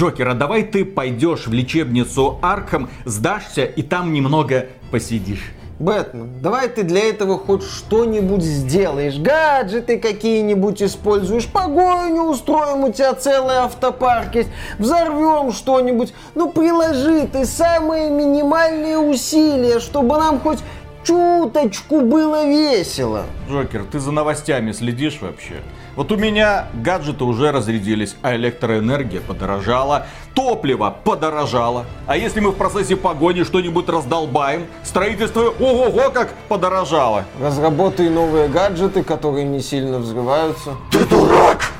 Джокер, а давай ты пойдешь в лечебницу Арkham, сдашься и там немного посидишь. Бэтмен, давай ты для этого хоть что-нибудь сделаешь. Гаджеты какие-нибудь используешь, погоню устроим, у тебя целый автопарк есть, взорвем что-нибудь. Ну, приложи ты самые минимальные усилия, чтобы нам хоть чуточку было весело. Джокер, ты за новостями следишь вообще? Вот у меня гаджеты уже разрядились, а электроэнергия подорожала, топливо подорожало. А если мы в процессе погони что-нибудь раздолбаем, строительство ого-го как подорожало. Разработай новые гаджеты, которые не сильно взрываются. Ты дурак!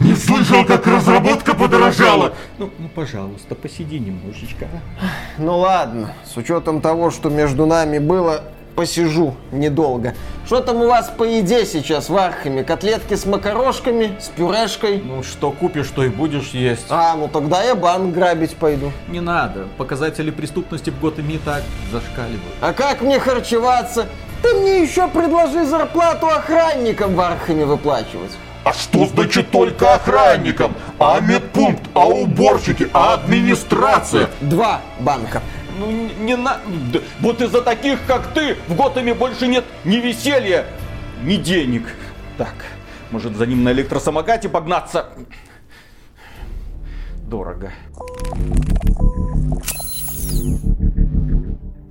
Не слышал, как разработка подорожала! Ну, ну пожалуйста, посиди немножечко. Ну ладно, с учетом того, что между нами было, посижу недолго. Что там у вас по еде сейчас в Архаме? Котлетки с макарошками, с пюрешкой? Ну, что купишь, то и будешь есть. А, ну тогда я банк грабить пойду. Не надо, показатели преступности в Готэме и так зашкаливают. А как мне харчеваться? Ты мне еще предложи зарплату охранникам в Архаме выплачивать. А что значит только охранникам? А медпункт, а уборщики, а администрация? Два банка. Ну, не, на... вот из-за таких, как ты, в Готэме больше нет ни веселья, ни денег. Так, может за ним на электросамокате погнаться? Дорого.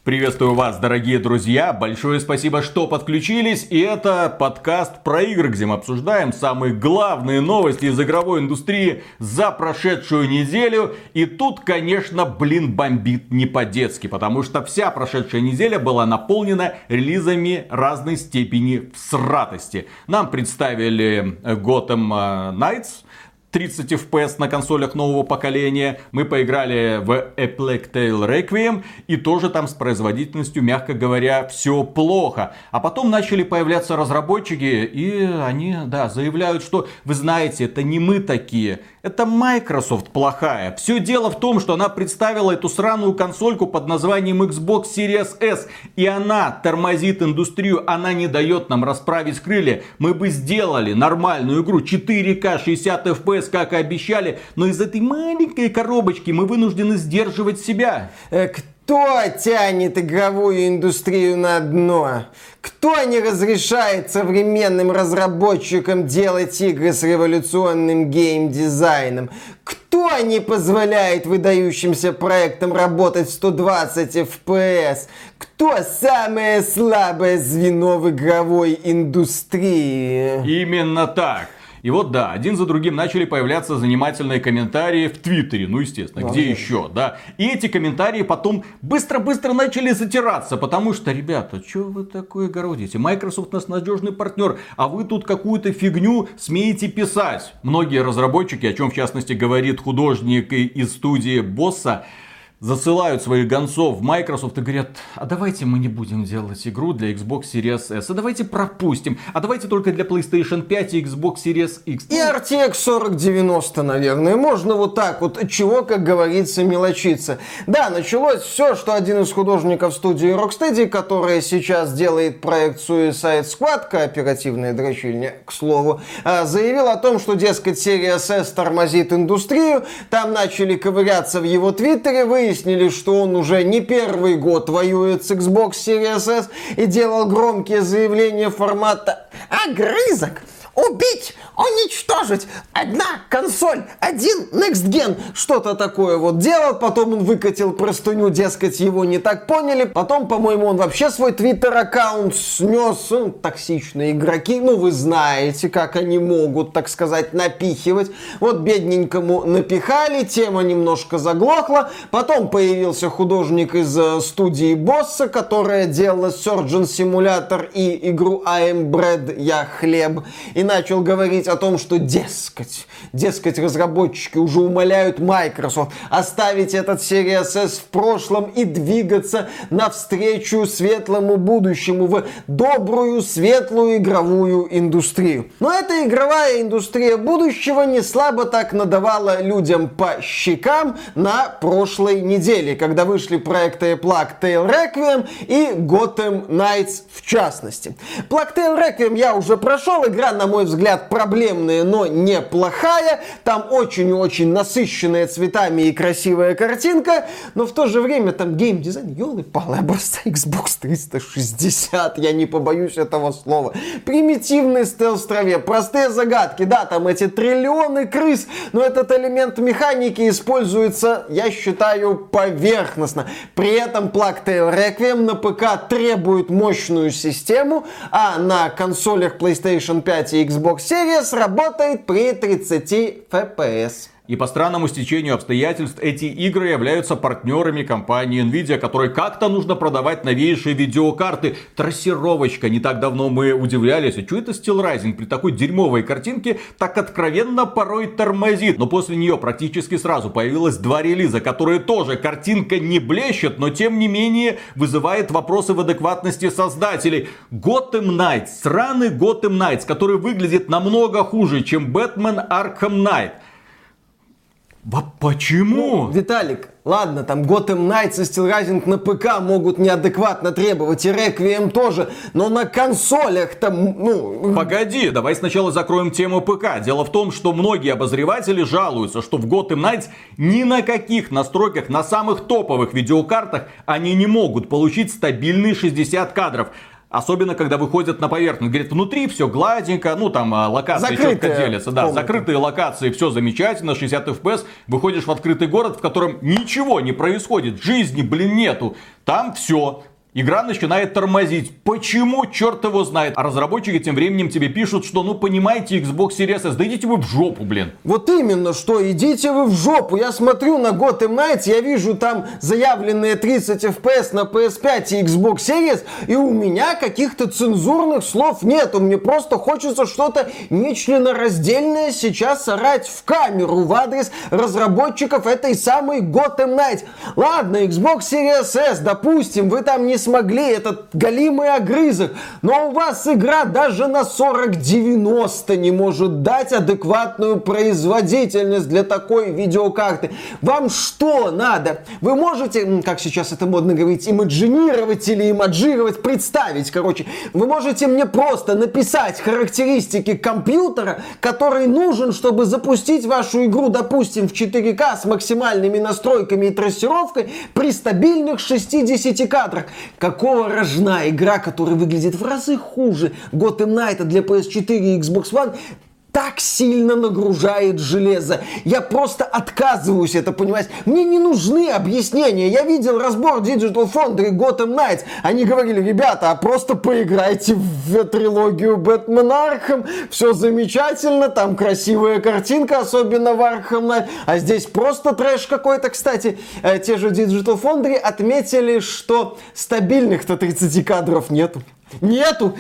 Приветствую вас, дорогие друзья. Большое спасибо, что подключились. И это подкаст про игры, где мы обсуждаем самые главные новости из игровой индустрии за прошедшую неделю. И тут, конечно, блин, бомбит не по-детски, потому что вся прошедшая неделя была наполнена релизами разной степени всратости. Нам представили Gotham Knights, 30 FPS на консолях нового поколения. Мы поиграли в A Plague Tale Requiem. И тоже там с производительностью, мягко говоря, все плохо. А потом начали появляться разработчики. И они, да, заявляют, что вы знаете, это не мы такие. Это Microsoft плохая. Все дело в том, что она представила эту сраную консольку под названием Xbox Series S. И она тормозит индустрию. Она не дает нам расправить крылья. Мы бы сделали нормальную игру 4К 60 FPS, как и обещали. Но из этой маленькой коробочки мы вынуждены сдерживать себя. Э, Кто тянет игровую индустрию на дно? Кто не разрешает современным разработчикам делать игры с революционным геймдизайном? Кто не позволяет выдающимся проектам работать в 120 FPS? Кто самое слабое звено в игровой индустрии? Именно так. И вот да, один за другим начали появляться занимательные комментарии в Твиттере, ну естественно, где еще, да. И эти комментарии потом быстро-быстро начали затираться, потому что, ребята, что вы такое городите? Microsoft у нас надежный партнер, а вы тут какую-то фигню смеете писать. Многие разработчики, о чем в частности говорит художник из студии Босса, засылают своих гонцов в Microsoft и говорят, а давайте мы не будем делать игру для Xbox Series S, а давайте пропустим, а давайте только для PlayStation 5 и Xbox Series X. И RTX 4090, наверное. Можно вот так вот, чего, как говорится, мелочиться. Да, началось все, что один из художников студии Rocksteady, которая сейчас делает проект Suicide Squad, кооперативная дрочильня, к слову, а, заявил о том, что, дескать, Series S тормозит индустрию. Там начали ковыряться в его твиттере, выяснили, что он уже не первый год воюет с Xbox Series S и делал громкие заявления формата «Огрызок! Убить! Уничтожить! Одна консоль! Один Next Gen!» Что-то такое вот делал, потом он выкатил простыню, дескать, его не так поняли. Потом, по-моему, он вообще свой твиттер-аккаунт снес. Ну, токсичные игроки, ну вы знаете, как они могут, так сказать, напихивать. Вот бедненькому напихали, тема немножко заглохла. Потом появился художник из э, студии Босса, которая делала Surgeon Simulator и игру I am Bread, я хлеб. И начал говорить о том, что дескать, дескать, разработчики уже умоляют Microsoft оставить этот Series S в прошлом и двигаться навстречу светлому будущему в добрую, светлую игровую индустрию. Но эта игровая индустрия будущего не слабо так надавала людям по щекам на прошлой неделе, когда вышли проекты Plague Tale Requiem и Gotham Knights в частности. Plague Tale Requiem я уже прошел, игра, на мой взгляд, проблемная, но неплохая. Там очень и очень насыщенная цветами и красивая картинка, но в то же время там геймдизайн, елы-палы, образца Xbox 360, я не побоюсь этого слова. Примитивный стелс в траве, простые загадки, да, там эти триллионы крыс, но этот элемент механики используется, я считаю, поверхностно. При этом Plugtail Requiem на ПК требует мощную систему, а на консолях PlayStation 5 и Xbox Series работает при 30 FPS. И по странному стечению обстоятельств эти игры являются партнерами компании Nvidia, которой как-то нужно продавать новейшие видеокарты. Трассировочка. Не так давно мы удивлялись, а что это Steel Rising при такой дерьмовой картинке так откровенно порой тормозит. Но после нее практически сразу появилось два релиза, которые тоже картинка не блещет, но тем не менее вызывает вопросы в адекватности создателей. Gotham Knights, сраный Gotham Knights, который выглядит намного хуже, чем Batman Arkham Knight. Почему? Ну, Виталик, ладно, там Gotham Knights и Steel Rising на ПК могут неадекватно требовать, и Requiem тоже, но на консолях там, ну... Погоди, давай сначала закроем тему ПК. Дело в том, что многие обозреватели жалуются, что в Gotham Knights ни на каких настройках, на самых топовых видеокартах они не могут получить стабильные 60 кадров. Особенно, когда выходят на поверхность. Говорит, внутри все гладенько, ну там а, локации Закрытые четко делятся. Да, комнаты. закрытые локации, все замечательно, 60 FPS. Выходишь в открытый город, в котором ничего не происходит. Жизни, блин, нету. Там все. Игра начинает тормозить. Почему? Черт его знает. А разработчики тем временем тебе пишут, что ну понимаете, Xbox Series S, да идите вы в жопу, блин. Вот именно, что идите вы в жопу. Я смотрю на Gotham Knights, я вижу там заявленные 30 FPS на PS5 и Xbox Series, и у меня каких-то цензурных слов нету. Мне просто хочется что-то нечленораздельное сейчас орать в камеру в адрес разработчиков этой самой Gotham Knights. Ладно, Xbox Series S, допустим, вы там не смогли, этот голимый огрызок, но у вас игра даже на 4090 не может дать адекватную производительность для такой видеокарты. Вам что надо? Вы можете, как сейчас это модно говорить, имаджинировать или имаджировать, представить, короче, вы можете мне просто написать характеристики компьютера, который нужен, чтобы запустить вашу игру, допустим, в 4К с максимальными настройками и трассировкой при стабильных 60 кадрах. Какого рожна игра, которая выглядит в разы хуже Arkham Knight для PS4 и Xbox One, так сильно нагружает железо. Я просто отказываюсь это понимать. Мне не нужны объяснения. Я видел разбор Digital Foundry Gotham Knights. Они говорили, ребята, а просто поиграйте в трилогию Бэтмен Архам. Все замечательно, там красивая картинка, особенно в Arkham Knight. А здесь просто трэш какой-то. Кстати, э, те же Digital Foundry отметили, что стабильных-то 30 кадров нету. Нету!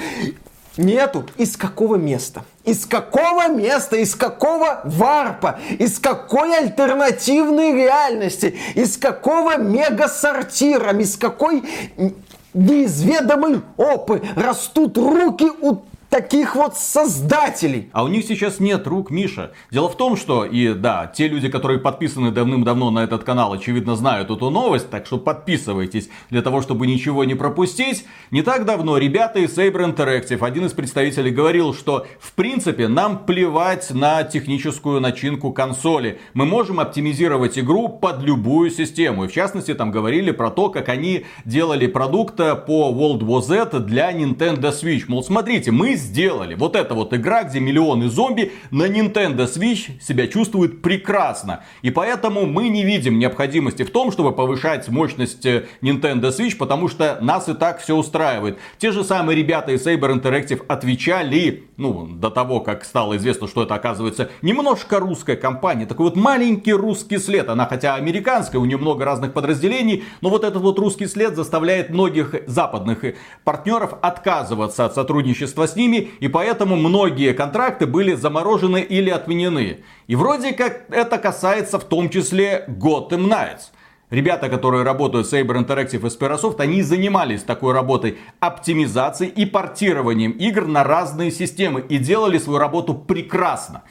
Нету. Из какого места? Из какого места? Из какого варпа? Из какой альтернативной реальности? Из какого мега-сортира? Из какой неизведомой опы растут руки у таких вот создателей. А у них сейчас нет рук, Миша. Дело в том, что, и да, те люди, которые подписаны давным-давно на этот канал, очевидно знают эту новость, так что подписывайтесь для того, чтобы ничего не пропустить. Не так давно ребята из Saber Interactive, один из представителей говорил, что в принципе нам плевать на техническую начинку консоли. Мы можем оптимизировать игру под любую систему. И в частности там говорили про то, как они делали продукт по World War Z для Nintendo Switch. Мол, смотрите, мы сделали. Вот эта вот игра, где миллионы зомби на Nintendo Switch себя чувствует прекрасно. И поэтому мы не видим необходимости в том, чтобы повышать мощность э, Nintendo Switch, потому что нас и так все устраивает. Те же самые ребята из Saber Interactive отвечали, ну, до того, как стало известно, что это оказывается немножко русская компания. Такой вот маленький русский след. Она хотя американская, у нее много разных подразделений, но вот этот вот русский след заставляет многих западных партнеров отказываться от сотрудничества с ними, и поэтому многие контракты были заморожены или отменены. И вроде как это касается в том числе Gotham Knights. Ребята, которые работают в Saber Interactive и Sperasoft, они занимались такой работой оптимизацией и портированием игр на разные системы и делали свою работу прекрасно.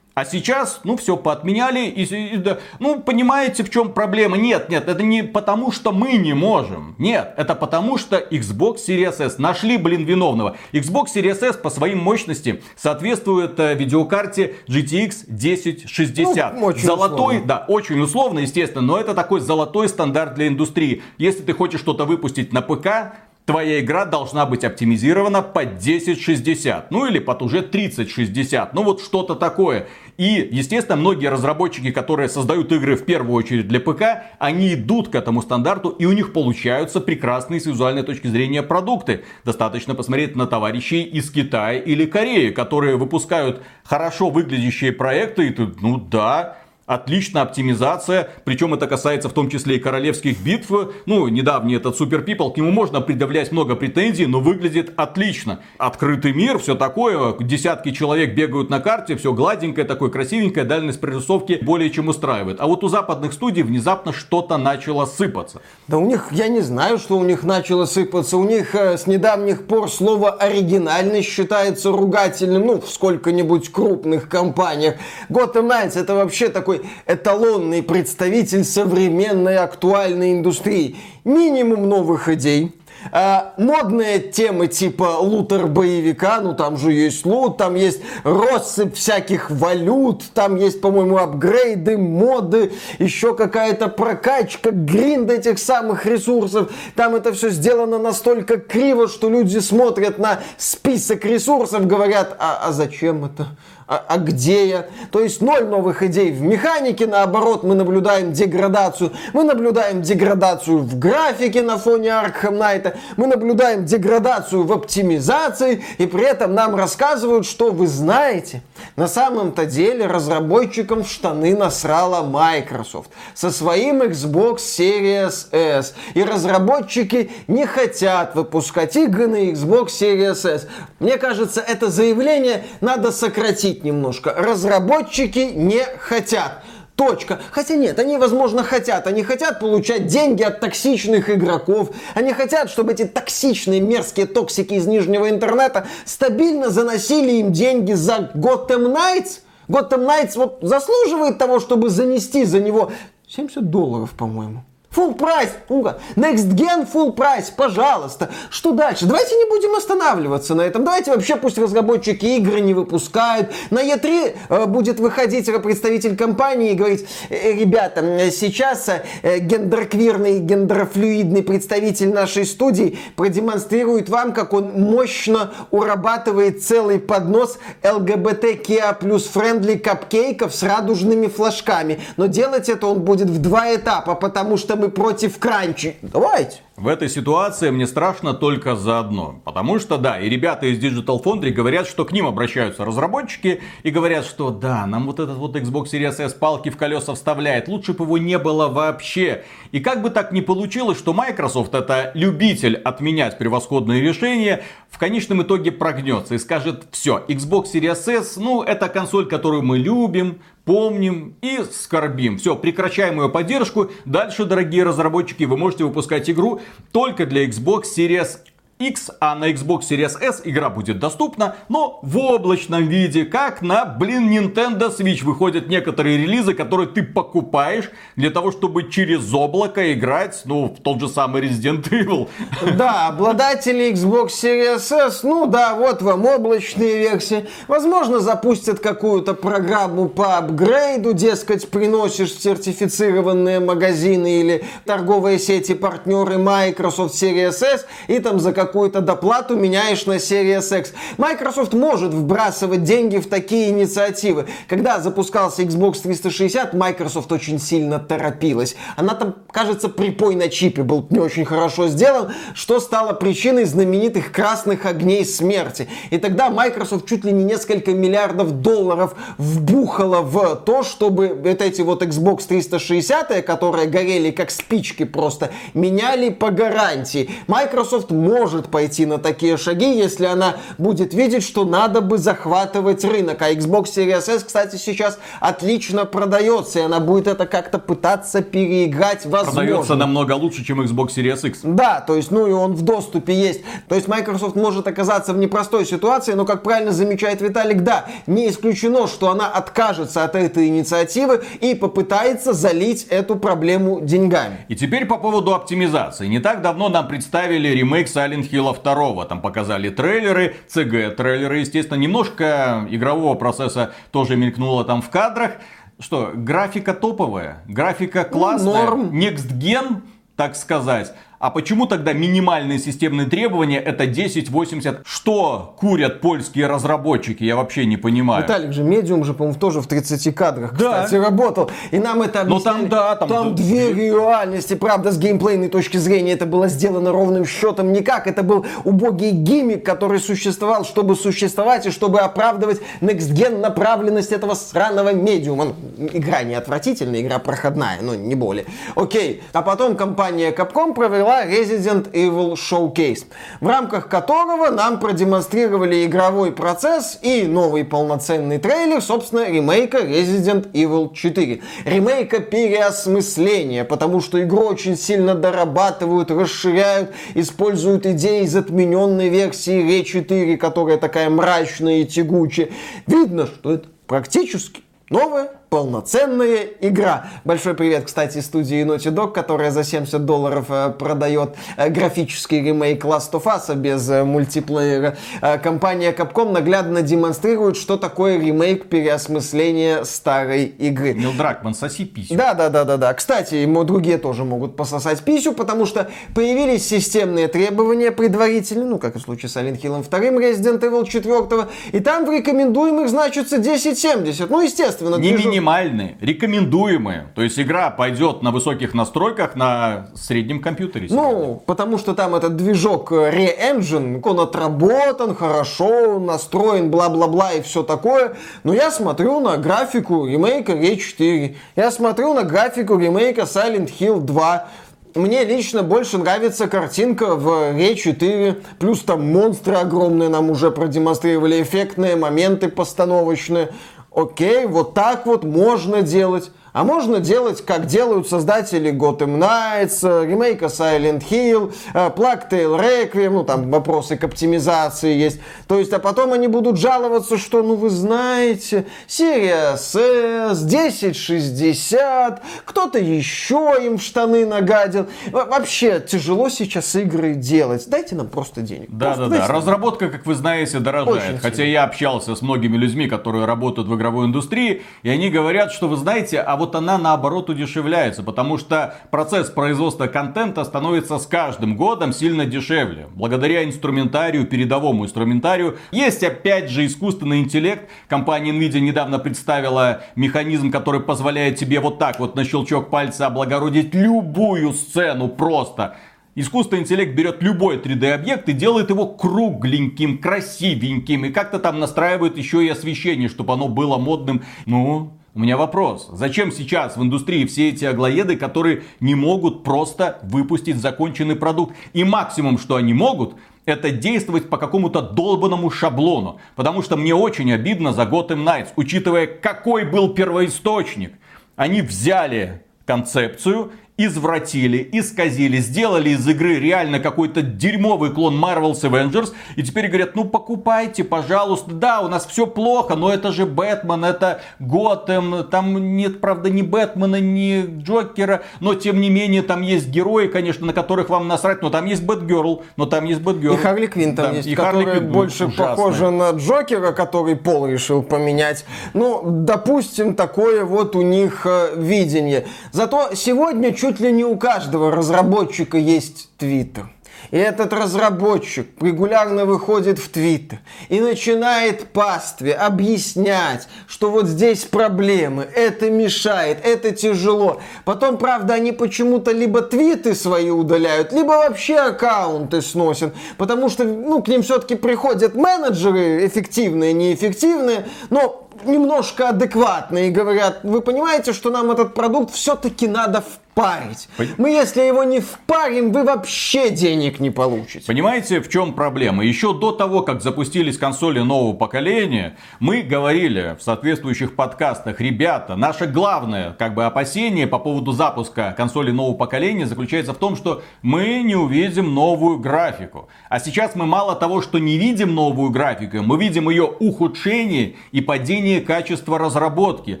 А сейчас, ну, все поотменяли. И, и, да, ну, понимаете, в чем проблема? Нет, нет, это не потому, что мы не можем. Нет, это потому, что Xbox Series S нашли, блин, виновного. Xbox Series S по своим мощности соответствует э, видеокарте GTX 1060. Ну, Золотой, условно. да, очень условно, естественно, но это такой золотой стандарт для индустрии. Если ты хочешь что-то выпустить на ПК, твоя игра должна быть оптимизирована под 1060, ну или под уже 3060, ну вот что-то такое. И, естественно, многие разработчики, которые создают игры в первую очередь для ПК, они идут к этому стандарту, и у них получаются прекрасные с визуальной точки зрения продукты. Достаточно посмотреть на товарищей из Китая или Кореи, которые выпускают хорошо выглядящие проекты, и ты, ну да, Отличная оптимизация, причем это касается в том числе и королевских битв. Ну, недавний этот Супер People, к нему можно предъявлять много претензий, но выглядит отлично. Открытый мир, все такое, десятки человек бегают на карте, все гладенькое, такое красивенькое, дальность прорисовки более чем устраивает. А вот у западных студий внезапно что-то начало сыпаться. Да у них, я не знаю, что у них начало сыпаться. У них э, с недавних пор слово оригинальность считается ругательным, ну, в сколько-нибудь крупных компаниях. Gotham Knights это вообще такой такой эталонный представитель современной актуальной индустрии. Минимум новых идей, а, модные темы типа лутер-боевика, ну там же есть лут, там есть россыпь всяких валют, там есть, по-моему, апгрейды, моды, еще какая-то прокачка, гринд этих самых ресурсов. Там это все сделано настолько криво, что люди смотрят на список ресурсов, говорят, а, а зачем это? А, а где я? То есть ноль новых идей в механике, наоборот, мы наблюдаем деградацию. Мы наблюдаем деградацию в графике на фоне Arkham Knight, мы наблюдаем деградацию в оптимизации, и при этом нам рассказывают, что вы знаете, на самом-то деле разработчикам в штаны насрала Microsoft со своим Xbox Series S. И разработчики не хотят выпускать игры на Xbox Series S. Мне кажется, это заявление надо сократить объяснить немножко. Разработчики не хотят. Точка. Хотя нет, они, возможно, хотят. Они хотят получать деньги от токсичных игроков. Они хотят, чтобы эти токсичные, мерзкие токсики из нижнего интернета стабильно заносили им деньги за Gotham Knights. Gotham Knights вот заслуживает того, чтобы занести за него 70 долларов, по-моему. Full прайс, Уга. Next Gen full прайс, пожалуйста. Что дальше? Давайте не будем останавливаться на этом. Давайте вообще пусть разработчики игры не выпускают. На E3 э, будет выходить представитель компании и говорить, «Э, ребята, сейчас э, гендерквирный, гендерфлюидный представитель нашей студии продемонстрирует вам, как он мощно урабатывает целый поднос ЛГБТКИА плюс френдли капкейков с радужными флажками. Но делать это он будет в два этапа, потому что мы мы против кранчи. Давайте. В этой ситуации мне страшно только за одно. Потому что, да, и ребята из Digital Foundry говорят, что к ним обращаются разработчики и говорят, что да, нам вот этот вот Xbox Series S палки в колеса вставляет. Лучше бы его не было вообще. И как бы так ни получилось, что Microsoft это любитель отменять превосходные решения, в конечном итоге прогнется и скажет, все, Xbox Series S, ну, это консоль, которую мы любим, помним и скорбим. Все, прекращаем ее поддержку. Дальше, дорогие разработчики, вы можете выпускать игру только для Xbox Series X, а на Xbox Series S игра будет доступна, но в облачном виде, как на, блин, Nintendo Switch. Выходят некоторые релизы, которые ты покупаешь для того, чтобы через облако играть, ну, в тот же самый Resident Evil. Да, обладатели Xbox Series S, ну да, вот вам облачные версии. Возможно, запустят какую-то программу по апгрейду, дескать, приносишь сертифицированные магазины или торговые сети партнеры Microsoft Series S, и там за какую-то доплату меняешь на Series X. Microsoft может вбрасывать деньги в такие инициативы. Когда запускался Xbox 360, Microsoft очень сильно торопилась. Она там, кажется, припой на чипе был не очень хорошо сделан, что стало причиной знаменитых красных огней смерти. И тогда Microsoft чуть ли не несколько миллиардов долларов вбухала в то, чтобы вот эти вот Xbox 360, которые горели как спички просто, меняли по гарантии. Microsoft может может пойти на такие шаги, если она будет видеть, что надо бы захватывать рынок. А Xbox Series S, кстати, сейчас отлично продается, и она будет это как-то пытаться переиграть возможно. Продается намного лучше, чем Xbox Series X. Да, то есть, ну и он в доступе есть. То есть Microsoft может оказаться в непростой ситуации, но, как правильно замечает Виталик, да, не исключено, что она откажется от этой инициативы и попытается залить эту проблему деньгами. И теперь по поводу оптимизации. Не так давно нам представили ремейк Silent Hill 2. Там показали трейлеры, CG-трейлеры, естественно. Немножко игрового процесса тоже мелькнуло там в кадрах. Что, графика топовая, графика классная, норм. next gen, так сказать. А почему тогда минимальные системные требования это 1080? Что курят польские разработчики? Я вообще не понимаю. Виталик же, медиум же, по-моему, тоже в 30 кадрах, Да. кстати, работал. И нам это Ну, объясняли. там, да, там- Там две реальности. Правда, с геймплейной точки зрения это было сделано ровным счетом никак. Это был убогий гиммик, который существовал, чтобы существовать и чтобы оправдывать next-gen направленность этого сраного медиума. Ну, Игра не отвратительная, игра проходная, но не более. Окей. А потом компания Capcom провела Resident Evil Showcase, в рамках которого нам продемонстрировали игровой процесс и новый полноценный трейлер, собственно, ремейка Resident Evil 4. Ремейка переосмысления, потому что игру очень сильно дорабатывают, расширяют, используют идеи из отмененной версии Re 4, которая такая мрачная и тягучая. Видно, что это практически новая полноценная игра. Большой привет, кстати, студии Naughty Dog, которая за 70 долларов э, продает э, графический ремейк Last of Us без э, мультиплеера. Компания Capcom наглядно демонстрирует, что такое ремейк переосмысления старой игры. Нил Дракман, соси писю. Да, да, да, да, да. Кстати, ему другие тоже могут пососать писю, потому что появились системные требования предварительные, ну, как и в случае с Silent Hill 2, Resident Evil 4, и там в рекомендуемых значится 1070. Ну, естественно, Не движок- минимальные, рекомендуемые. То есть игра пойдет на высоких настройках на среднем компьютере. сегодня. Ну, потому что там этот движок э, Re-Engine, он отработан, хорошо, настроен, бла-бла-бла и все такое. Но я смотрю на графику ремейка Re 4. Я смотрю на графику ремейка Silent Hill 2. Мне лично больше нравится картинка в Re 4. Плюс там монстры огромные нам уже продемонстрировали, эффектные моменты постановочные. Окей, вот так вот можно делать. А можно делать, как делают создатели Gotham Knights, э, ремейка Silent Hill, э, Plague Tale Requiem, ну там вопросы к оптимизации есть. То есть, а потом они будут жаловаться, что, ну вы знаете, серия S, 1060, кто-то еще им в штаны нагадил. Во- Вообще, тяжело сейчас игры делать. Дайте нам просто денег. Да, Просто да, да. дайте нам. Разработка, как вы знаете, дорожает. Очень Хотя сильно. я общался с многими людьми, которые работают в игровой индустрии, и они говорят, что вы знаете, а вот она наоборот удешевляется, потому что процесс производства контента становится с каждым годом сильно дешевле. Благодаря инструментарию, передовому инструментарию, есть опять же искусственный интеллект. Компания Nvidia недавно представила механизм, который позволяет тебе вот так вот на щелчок пальца облагородить любую сцену просто. Искусственный интеллект берет любой 3D-объект и делает его кругленьким, красивеньким. И как-то там настраивает еще и освещение, чтобы оно было модным. Ну, у меня вопрос. Зачем сейчас в индустрии все эти аглоеды, которые не могут просто выпустить законченный продукт? И максимум, что они могут, это действовать по какому-то долбанному шаблону. Потому что мне очень обидно за Gotham Knights, учитывая, какой был первоисточник. Они взяли концепцию, извратили, исказили, сделали из игры реально какой-то дерьмовый клон Marvel's Avengers. И теперь говорят, ну покупайте, пожалуйста. Да, у нас все плохо, но это же Бэтмен, это Готэм. Там нет, правда, ни Бэтмена, ни Джокера. Но тем не менее, там есть герои, конечно, на которых вам насрать. Но там есть Бэтгерл, но там есть Бэтгерл. И Харли Квинн там Да, есть, и Харли которая Квинн больше ужасная. похожа на Джокера, который пол решил поменять. Ну, допустим, такое вот у них э, видение. Зато сегодня чуть ли не у каждого разработчика есть Твиттер. И этот разработчик регулярно выходит в Твиттер и начинает пастве объяснять, что вот здесь проблемы, это мешает, это тяжело. Потом, правда, они почему-то либо твиты свои удаляют, либо вообще аккаунты сносят, потому что, ну, к ним все-таки приходят менеджеры, эффективные, неэффективные, но немножко адекватны и говорят, вы понимаете, что нам этот продукт все-таки надо впарить. Пон... Мы, если его не впарим, вы вообще денег не получите. Понимаете, в чем проблема? Еще до того, как запустились консоли нового поколения, мы говорили в соответствующих подкастах, ребята, наше главное как бы опасение по поводу запуска консоли нового поколения заключается в том, что мы не увидим новую графику. А сейчас мы мало того, что не видим новую графику, мы видим ее ухудшение и падение качества разработки.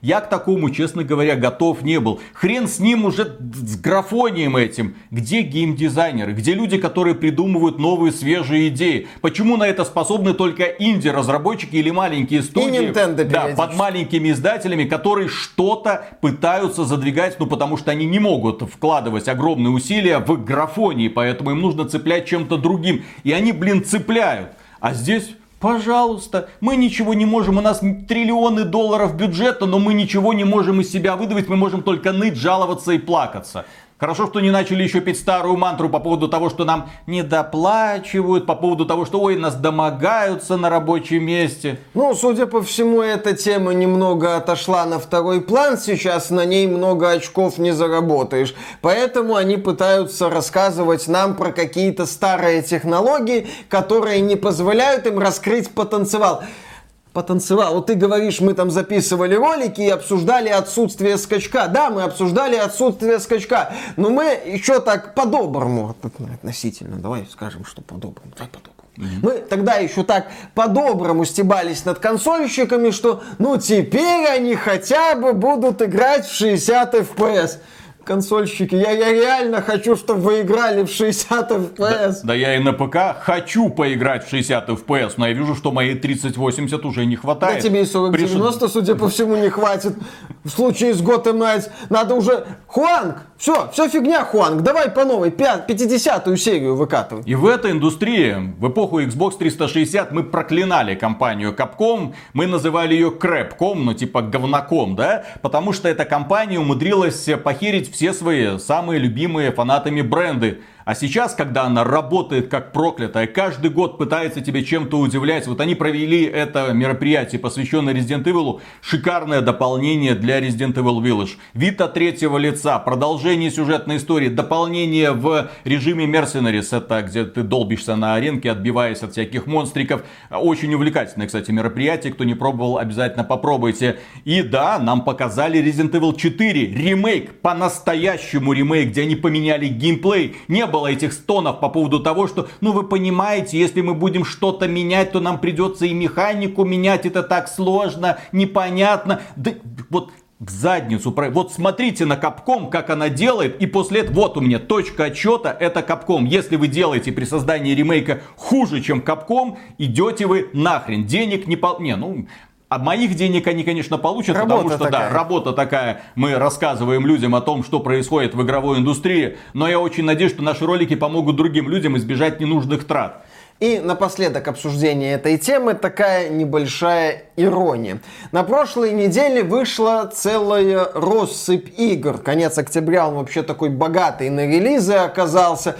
Я к такому, честно говоря, готов не был. Хрен с ним уже с графонием этим. Где геймдизайнеры? Где люди, которые придумывают новые свежие идеи? Почему на это способны только инди-разработчики или маленькие студии? И Nintendo да, под маленькими издателями, которые что-то пытаются задвигать, ну потому что они не могут вкладывать огромные усилия в графонии, поэтому им нужно цеплять чем-то другим. И они, блин, цепляют. А здесь Пожалуйста, мы ничего не можем, у нас триллионы долларов бюджета, но мы ничего не можем из себя выдавить, мы можем только ныть, жаловаться и плакаться. Хорошо, что не начали еще петь старую мантру по поводу того, что нам не доплачивают, по поводу того, что ой, нас домогаются на рабочем месте. Ну, судя по всему, эта тема немного отошла на второй план. Сейчас на ней много очков не заработаешь. Поэтому они пытаются рассказывать нам про какие-то старые технологии, которые не позволяют им раскрыть потенциал потанцевал. Вот ты говоришь, мы там записывали ролики и обсуждали отсутствие скачка. Да, мы обсуждали отсутствие скачка, но мы еще так по-доброму относительно. Давай скажем, что по-доброму. Давай по-доброму. Mm-hmm. Мы тогда еще так по-доброму стебались над консольщиками, что ну теперь они хотя бы будут играть в 60 FPS консольщики, я, я реально хочу, чтобы вы играли в 60 FPS. Да, да я и на ПК хочу поиграть в 60 FPS, но я вижу, что моей 3080 уже не хватает. Да тебе и 4090, Приш... судя по всему, не хватит. В случае с Gotham Knights надо уже... Хуанг! Все, все фигня, Хуанг, давай по новой 50-ю серию выкатывай. И в этой индустрии, в эпоху Xbox 360, мы проклинали компанию Capcom, мы называли ее Crapcom, ну типа говноком, да? Потому что эта компания умудрилась похерить все свои самые любимые фанатами бренды. А сейчас, когда она работает как проклятая, каждый год пытается тебя чем-то удивлять. Вот они провели это мероприятие, посвященное Resident Evil. Шикарное дополнение для Resident Evil Village. Вид от третьего лица, продолжение сюжетной истории, дополнение в режиме Mercenaries. Это где ты долбишься на аренке, отбиваясь от всяких монстриков. Очень увлекательное, кстати, мероприятие. Кто не пробовал, обязательно попробуйте. И да, нам показали Resident Evil 4. Ремейк, по-настоящему ремейк, где они поменяли геймплей. Не было этих стонов по поводу того, что, ну вы понимаете, если мы будем что-то менять, то нам придется и механику менять, это так сложно, непонятно. Да вот в задницу. Вот смотрите на Капком, как она делает, и после этого, вот у меня точка отчета, это Капком. Если вы делаете при создании ремейка хуже, чем Капком, идете вы нахрен. Денег не по... Не, ну, а моих денег они, конечно, получат, работа потому что, такая. да, работа такая. Мы рассказываем людям о том, что происходит в игровой индустрии. Но я очень надеюсь, что наши ролики помогут другим людям избежать ненужных трат. И напоследок обсуждения этой темы такая небольшая ирония. На прошлой неделе вышла целая россыпь игр. Конец октября он вообще такой богатый на релизы оказался,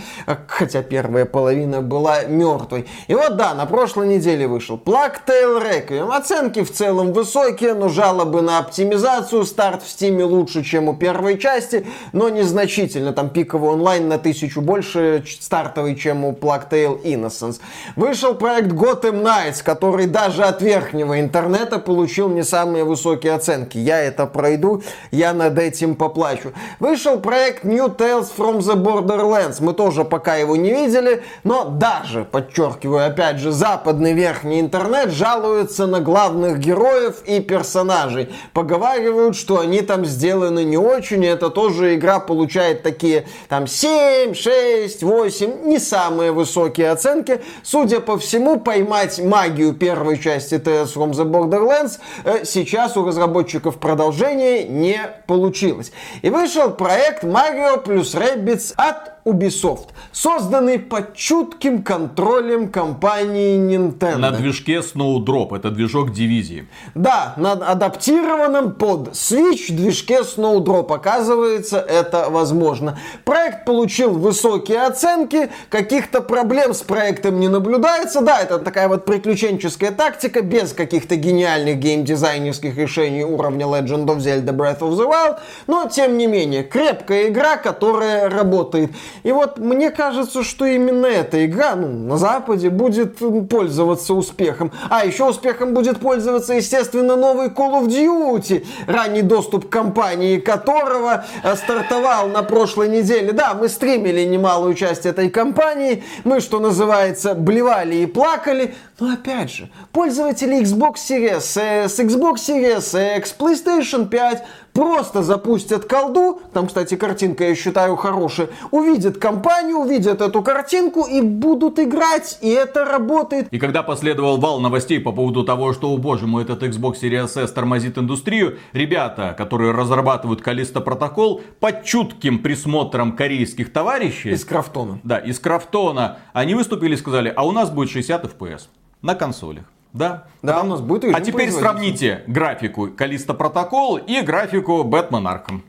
хотя первая половина была мертвой. И вот да, на прошлой неделе вышел Plague Tale Requiem. Оценки в целом высокие, но жалобы на оптимизацию. Старт в Steam лучше, чем у первой части, но незначительно. Там пиковый онлайн на тысячу больше стартовый, чем у Plague Tale Innocence. Вышел проект Gotham Knights, который даже от верхнего интернета получил не самые высокие оценки. Я это пройду, я над этим поплачу. Вышел проект New Tales from the Borderlands. Мы тоже пока его не видели, но даже, подчеркиваю, опять же, западный верхний интернет жалуется на главных героев и персонажей. Поговаривают, что они там сделаны не очень, и это тоже игра получает такие там 7, 6, 8, не самые высокие оценки. Судя по всему, поймать магию первой части Tales from the Borderlands э, сейчас у разработчиков продолжения не получилось. И вышел проект Mario плюс Rabbids от Ubisoft, созданный под чутким контролем компании Nintendo. На движке Snowdrop, это движок дивизии. Да, на адаптированном под Switch движке Snowdrop. Оказывается, это возможно. Проект получил высокие оценки, каких-то проблем с проектом не наблюдается. Да, это такая вот приключенческая тактика, без каких-то гениальных геймдизайнерских решений уровня Legend of Zelda Breath of the Wild, но тем не менее, крепкая игра, которая работает. И вот мне кажется, что именно эта игра ну, на Западе будет пользоваться успехом. А еще успехом будет пользоваться, естественно, новый Call of Duty, ранний доступ к компании которого э, стартовал на прошлой неделе. Да, мы стримили немалую часть этой компании, мы, что называется, блевали и плакали, но опять же, пользователи Xbox Series S, Xbox Series X, PlayStation 5 просто запустят колду, там, кстати, картинка, я считаю, хорошая, увидят компанию, увидят эту картинку и будут играть, и это работает. И когда последовал вал новостей по поводу того, что, о боже мой, этот Xbox Series S тормозит индустрию, ребята, которые разрабатывают Калиста протокол, под чутким присмотром корейских товарищей... Из Крафтона. Да, из Крафтона, они выступили и сказали, а у нас будет 60 FPS на консолях. Да. Да, у нас будет А теперь сравните графику Калиста Протокол и графику Бэтмен Арком.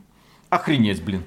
Охренеть, блин.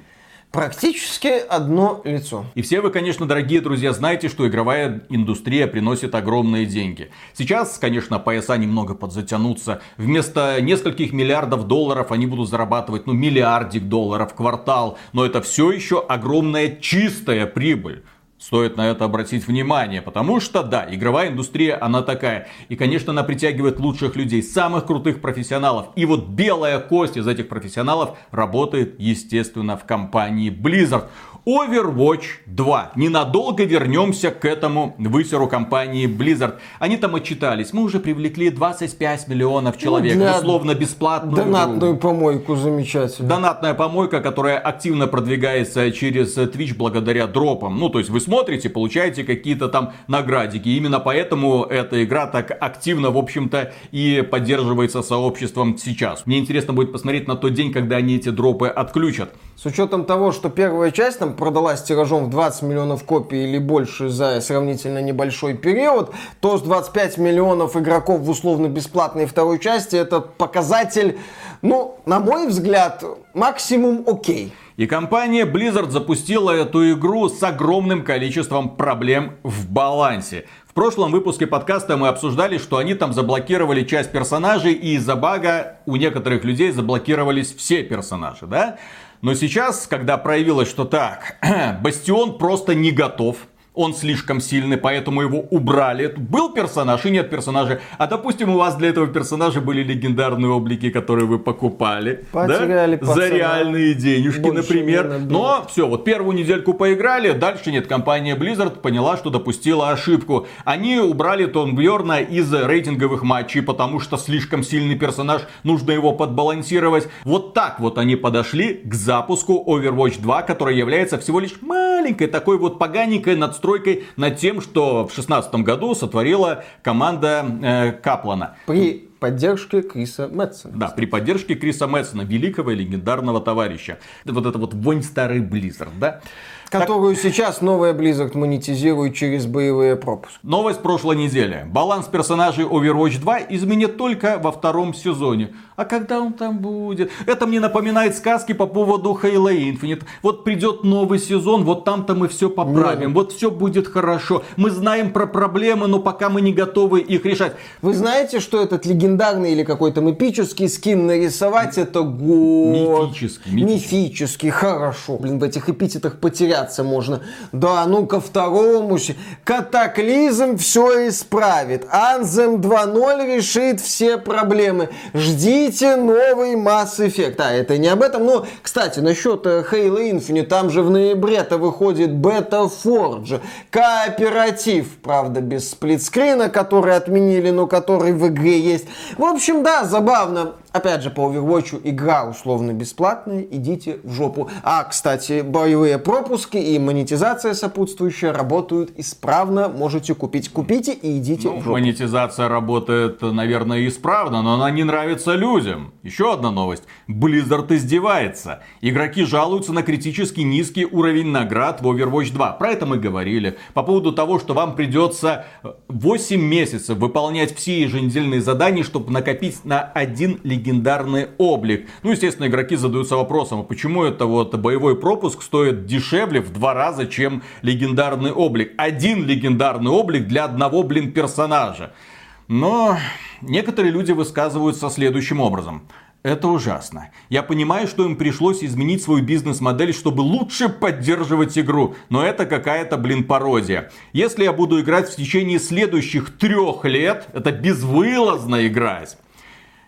Практически одно лицо. И все вы, конечно, дорогие друзья, знаете, что игровая индустрия приносит огромные деньги. Сейчас, конечно, пояса немного подзатянутся. Вместо нескольких миллиардов долларов они будут зарабатывать, ну, миллиардик долларов в квартал. Но это все еще огромная чистая прибыль. Стоит на это обратить внимание, потому что, да, игровая индустрия, она такая. И, конечно, она притягивает лучших людей, самых крутых профессионалов. И вот белая кость из этих профессионалов работает, естественно, в компании Blizzard. Overwatch 2. Ненадолго вернемся к этому высеру компании Blizzard. Они там отчитались. Мы уже привлекли 25 миллионов человек. для Условно бесплатную игру. Донатную помойку замечательно. Донатная помойка, которая активно продвигается через Twitch благодаря дропам. Ну, то есть вы смотрите, получаете какие-то там наградики. Именно поэтому эта игра так активно, в общем-то, и поддерживается сообществом сейчас. Мне интересно будет посмотреть на тот день, когда они эти дропы отключат. С учетом того, что первая часть там продалась тиражом в 20 миллионов копий или больше за сравнительно небольшой период, то с 25 миллионов игроков в условно-бесплатной второй части это показатель, ну, на мой взгляд, максимум окей. И компания Blizzard запустила эту игру с огромным количеством проблем в балансе. В прошлом выпуске подкаста мы обсуждали, что они там заблокировали часть персонажей, и из-за бага у некоторых людей заблокировались все персонажи, да? Но сейчас, когда проявилось, что так, Бастион просто не готов, он слишком сильный, поэтому его убрали. Был персонаж и нет персонажа. А допустим, у вас для этого персонажа были легендарные облики, которые вы покупали. Потеряли да? За реальные денежки, Больше например. Но все, вот первую недельку поиграли, дальше нет. Компания Blizzard поняла, что допустила ошибку. Они убрали Тон Бьорна из рейтинговых матчей, потому что слишком сильный персонаж, нужно его подбалансировать. Вот так вот они подошли к запуску Overwatch 2, который является всего лишь маленькой такой вот поганенькой надстройкой над тем, что в 2016 году сотворила команда э, Каплана. При поддержке Криса Мэтсона. Да, при поддержке Криса Мэтсона, великого и легендарного товарища. Вот это вот вонь старый Blizzard, да? Которую сейчас новая Blizzard монетизирует через боевые пропуски. Новость прошлой недели. Баланс персонажей Overwatch 2 изменит только во втором сезоне. А когда он там будет? Это мне напоминает сказки по поводу Halo Infinite. Вот придет новый сезон, вот там-то мы все поправим. Вот все будет хорошо. Мы знаем про проблемы, но пока мы не готовы их решать. Вы знаете, что этот легендарный или какой-то эпический скин нарисовать это год. Мифический, Мифический. мифический. хорошо. Блин, в этих эпитетах потеряться можно. Да, ну ко второму. Катаклизм все исправит. Анзем 2.0 решит все проблемы. Ждите новый Mass Effect. А, это не об этом. Но, кстати, насчет э, Halo Infinite, там же в ноябре-то выходит Beta Forge. Кооператив, правда, без сплитскрина, который отменили, но который в игре есть. В общем, да, забавно. Опять же, по Overwatch игра условно бесплатная, идите в жопу. А, кстати, боевые пропуски и монетизация сопутствующая работают исправно. Можете купить. Купите и идите Ну, в жопу. монетизация работает, наверное, исправно, но она не нравится людям. Еще одна новость. Blizzard издевается. Игроки жалуются на критически низкий уровень наград в Overwatch 2. Про это мы говорили. По поводу того, что вам придется 8 месяцев выполнять все еженедельные задания, чтобы накопить на один легендарный облик. Ну, естественно, игроки задаются вопросом, а почему это вот боевой пропуск стоит дешевле в два раза, чем легендарный облик. Один легендарный облик для одного, блин, персонажа. Но некоторые люди высказываются следующим образом. Это ужасно. Я понимаю, что им пришлось изменить свою бизнес-модель, чтобы лучше поддерживать игру. Но это какая-то, блин, пародия. Если я буду играть в течение следующих трех лет, это безвылазно играть,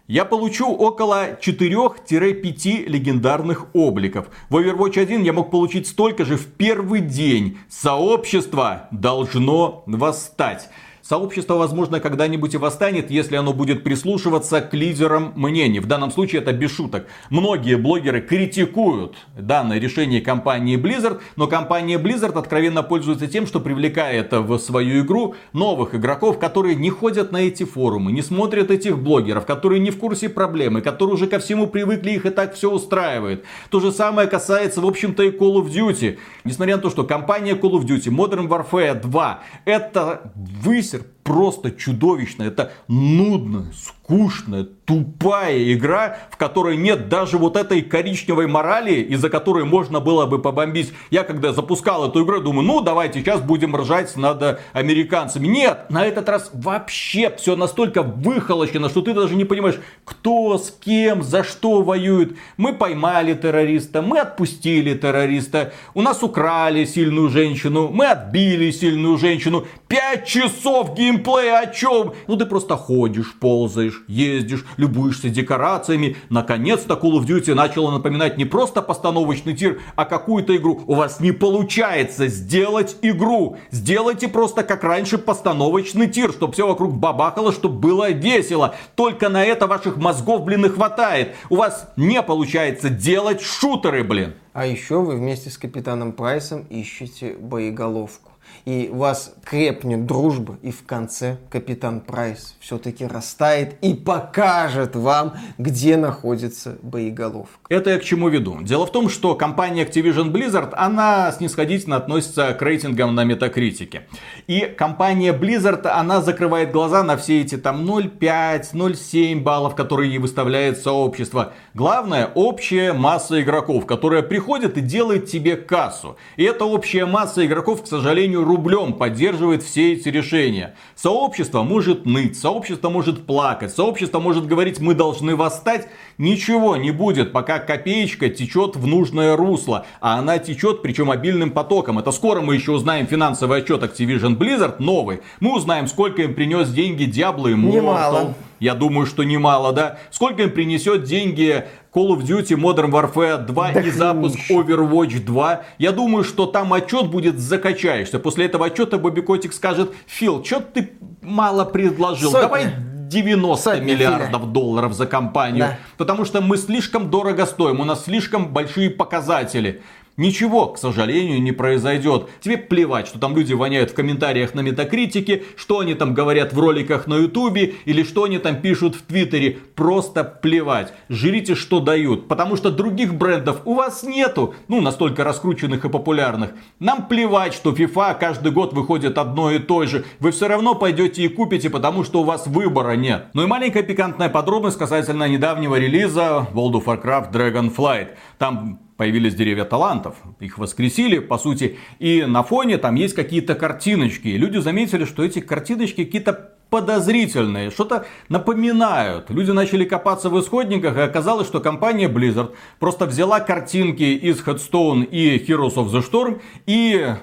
я получу около 4-5 легендарных обликов. В Overwatch 1 я мог получить столько же в первый день. Сообщество должно восстать. Сообщество, возможно, когда-нибудь и восстанет, если оно будет прислушиваться к лидерам мнений. В данном случае это без шуток. Многие блогеры критикуют данное решение компании Blizzard, но компания Blizzard откровенно пользуется тем, что привлекает в свою игру новых игроков, которые не ходят на эти форумы, не смотрят этих блогеров, которые не в курсе проблемы, которые уже ко всему привыкли, их и так все устраивает. То же самое касается, в общем-то, и Call of Duty. Несмотря на то, что компания Call of Duty Modern Warfare 2 это высер hacer просто чудовищно. Это нудно, скучная, тупая игра, в которой нет даже вот этой коричневой морали, из-за которой можно было бы побомбить. Я когда запускал эту игру, думаю, ну давайте сейчас будем ржать над американцами. Нет, на этот раз вообще все настолько выхолощено, что ты даже не понимаешь, кто с кем, за что воюет. Мы поймали террориста, мы отпустили террориста, у нас украли сильную женщину, мы отбили сильную женщину. Пять часов геймплея о чем? Ну ты просто ходишь, ползаешь, ездишь, любуешься декорациями. Наконец-то Call of Duty начала напоминать не просто постановочный тир, а какую-то игру. У вас не получается сделать игру. Сделайте просто как раньше постановочный тир, чтобы все вокруг бабахало, чтобы было весело. Только на это ваших мозгов, блин, и хватает. У вас не получается делать шутеры, блин. А еще вы вместе с капитаном Прайсом ищете боеголовку. И у вас крепнет дружба, и в конце капитан Прайс все-таки растает и покажет вам, где находится боеголовка. Это я к чему веду? Дело в том, что компания Activision Blizzard, она снисходительно относится к рейтингам на метакритике. И компания Blizzard, она закрывает глаза на все эти там 0,5, 0,7 баллов, которые ей выставляет сообщество. Главное, общая масса игроков, которая приходит и делает тебе кассу. И эта общая масса игроков, к сожалению, рублем поддерживает все эти решения. Сообщество может ныть, сообщество может плакать, сообщество может говорить, мы должны восстать. Ничего не будет, пока копеечка течет в нужное русло. А она течет, причем обильным потоком. Это скоро мы еще узнаем финансовый отчет Activision Blizzard новый. Мы узнаем, сколько им принес деньги Diablo и Immortal. Немало. Я думаю, что немало, да. Сколько им принесет деньги Call of Duty Modern Warfare 2 Да и запуск. Overwatch 2. Я думаю, что там отчет будет закачаешься. После этого отчета Бобби Котик скажет, Фил, что ты мало предложил? Сотня. Давай 90 Сотня, миллиардов долларов за компанию. Да. Потому что мы слишком дорого стоим, у нас слишком большие показатели. Ничего, к сожалению, не произойдет. Тебе плевать, что там люди воняют в комментариях на Метакритике, что они там говорят в роликах на Ютубе или что они там пишут в Твиттере. Просто плевать. Жрите, что дают. Потому что других брендов у вас нету. Ну, настолько раскрученных и популярных. Нам плевать, что FIFA каждый год выходит одно и то же. Вы все равно пойдете и купите, потому что у вас выбора нет. Ну и маленькая пикантная подробность касательно недавнего релиза World of Warcraft Dragonflight. Там появились деревья талантов, их воскресили, по сути, и на фоне там есть какие-то картиночки. И люди заметили, что эти картиночки какие-то подозрительные, что-то напоминают. Люди начали копаться в исходниках, и оказалось, что компания Blizzard просто взяла картинки из Headstone и Heroes of the Storm и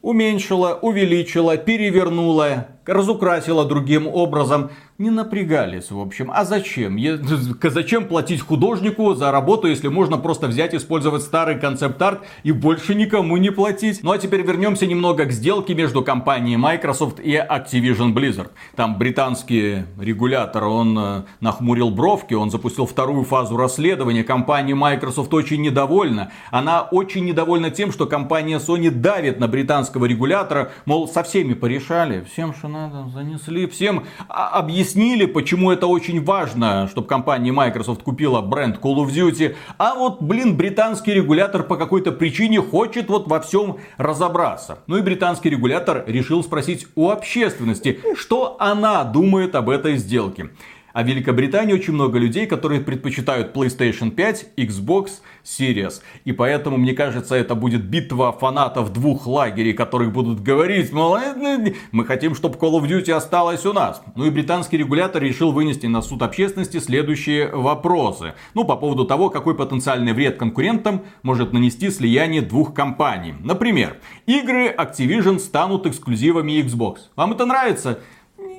уменьшила, увеличила, перевернула разукрасила другим образом не напрягались, в общем. А зачем? Я, зачем платить художнику за работу, если можно просто взять, использовать старый концепт-арт и больше никому не платить? Ну а теперь вернемся немного к сделке между компанией Microsoft и Activision Blizzard. Там британский регулятор, он э, нахмурил бровки, он запустил вторую фазу расследования. Компания Microsoft очень недовольна. Она очень недовольна тем, что компания Sony давит на британского регулятора, мол, со всеми порешали, всем, что надо, занесли, всем объяснили объяснили, почему это очень важно, чтобы компания Microsoft купила бренд Call of Duty. А вот, блин, британский регулятор по какой-то причине хочет вот во всем разобраться. Ну и британский регулятор решил спросить у общественности, что она думает об этой сделке. А в Великобритании очень много людей, которые предпочитают PlayStation 5, Xbox Series. И поэтому, мне кажется, это будет битва фанатов двух лагерей, которые будут говорить, мол, «Э, э, мы хотим, чтобы Call of Duty осталось у нас. Ну и британский регулятор решил вынести на суд общественности следующие вопросы. Ну, по поводу того, какой потенциальный вред конкурентам может нанести слияние двух компаний. Например, игры Activision станут эксклюзивами Xbox. Вам это нравится?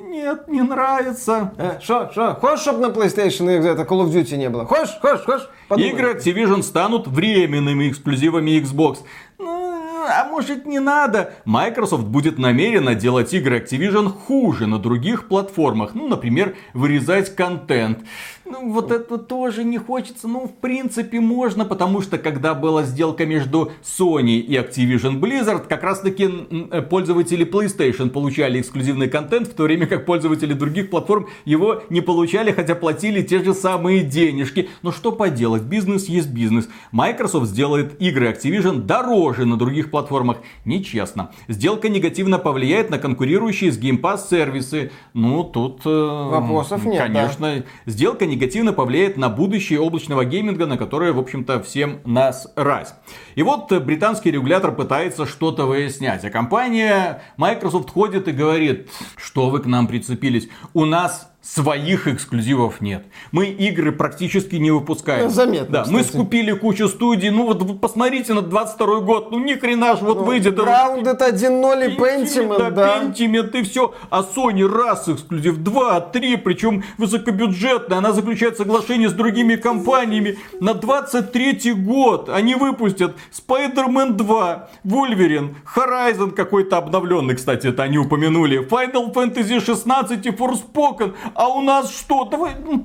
Нет, не нравится. Что, что? Хочешь, чтобы на PlayStation это Call of Duty не было? Хочешь, хочешь, хочешь? Подумай. Игры Activision станут временными эксклюзивами Xbox. Ну, а может не надо? Microsoft будет намеренно делать игры Activision хуже на других платформах. Ну, например, вырезать контент. Ну, вот это тоже не хочется. Ну, в принципе, можно, потому что когда была сделка между Sony и Activision Blizzard, как раз таки э, пользователи PlayStation получали эксклюзивный контент, в то время как пользователи других платформ его не получали, хотя платили те же самые денежки. Но что поделать, бизнес есть бизнес. Microsoft сделает игры Activision дороже на других платформах. Нечестно. Сделка негативно повлияет на конкурирующие с Game Pass сервисы. Ну, тут... Э, Вопросов нет, Конечно. Да. Сделка негативно негативно повлияет на будущее облачного гейминга, на которое, в общем-то, всем нас раз. И вот британский регулятор пытается что-то выяснять, а компания Microsoft ходит и говорит, что вы к нам прицепились. У нас своих эксклюзивов нет. Мы игры практически не выпускаем. Ну, заметно, Да, мы скупили кучу студий. Ну вот вы посмотрите на 22 год. Ну ни хрена ж вот ну, выйдет. Grounded 1.0 и Pentiment, да. Pentiment и все. А Sony раз эксклюзив, два, три, причем высокобюджетная. Она заключает соглашение с другими компаниями. На 23 год они выпустят Spider-Man 2, Wolverine, Horizon какой-то обновленный, кстати, это они упомянули, Final Fantasy 16 и Forspoken а у нас что? Давай, ну,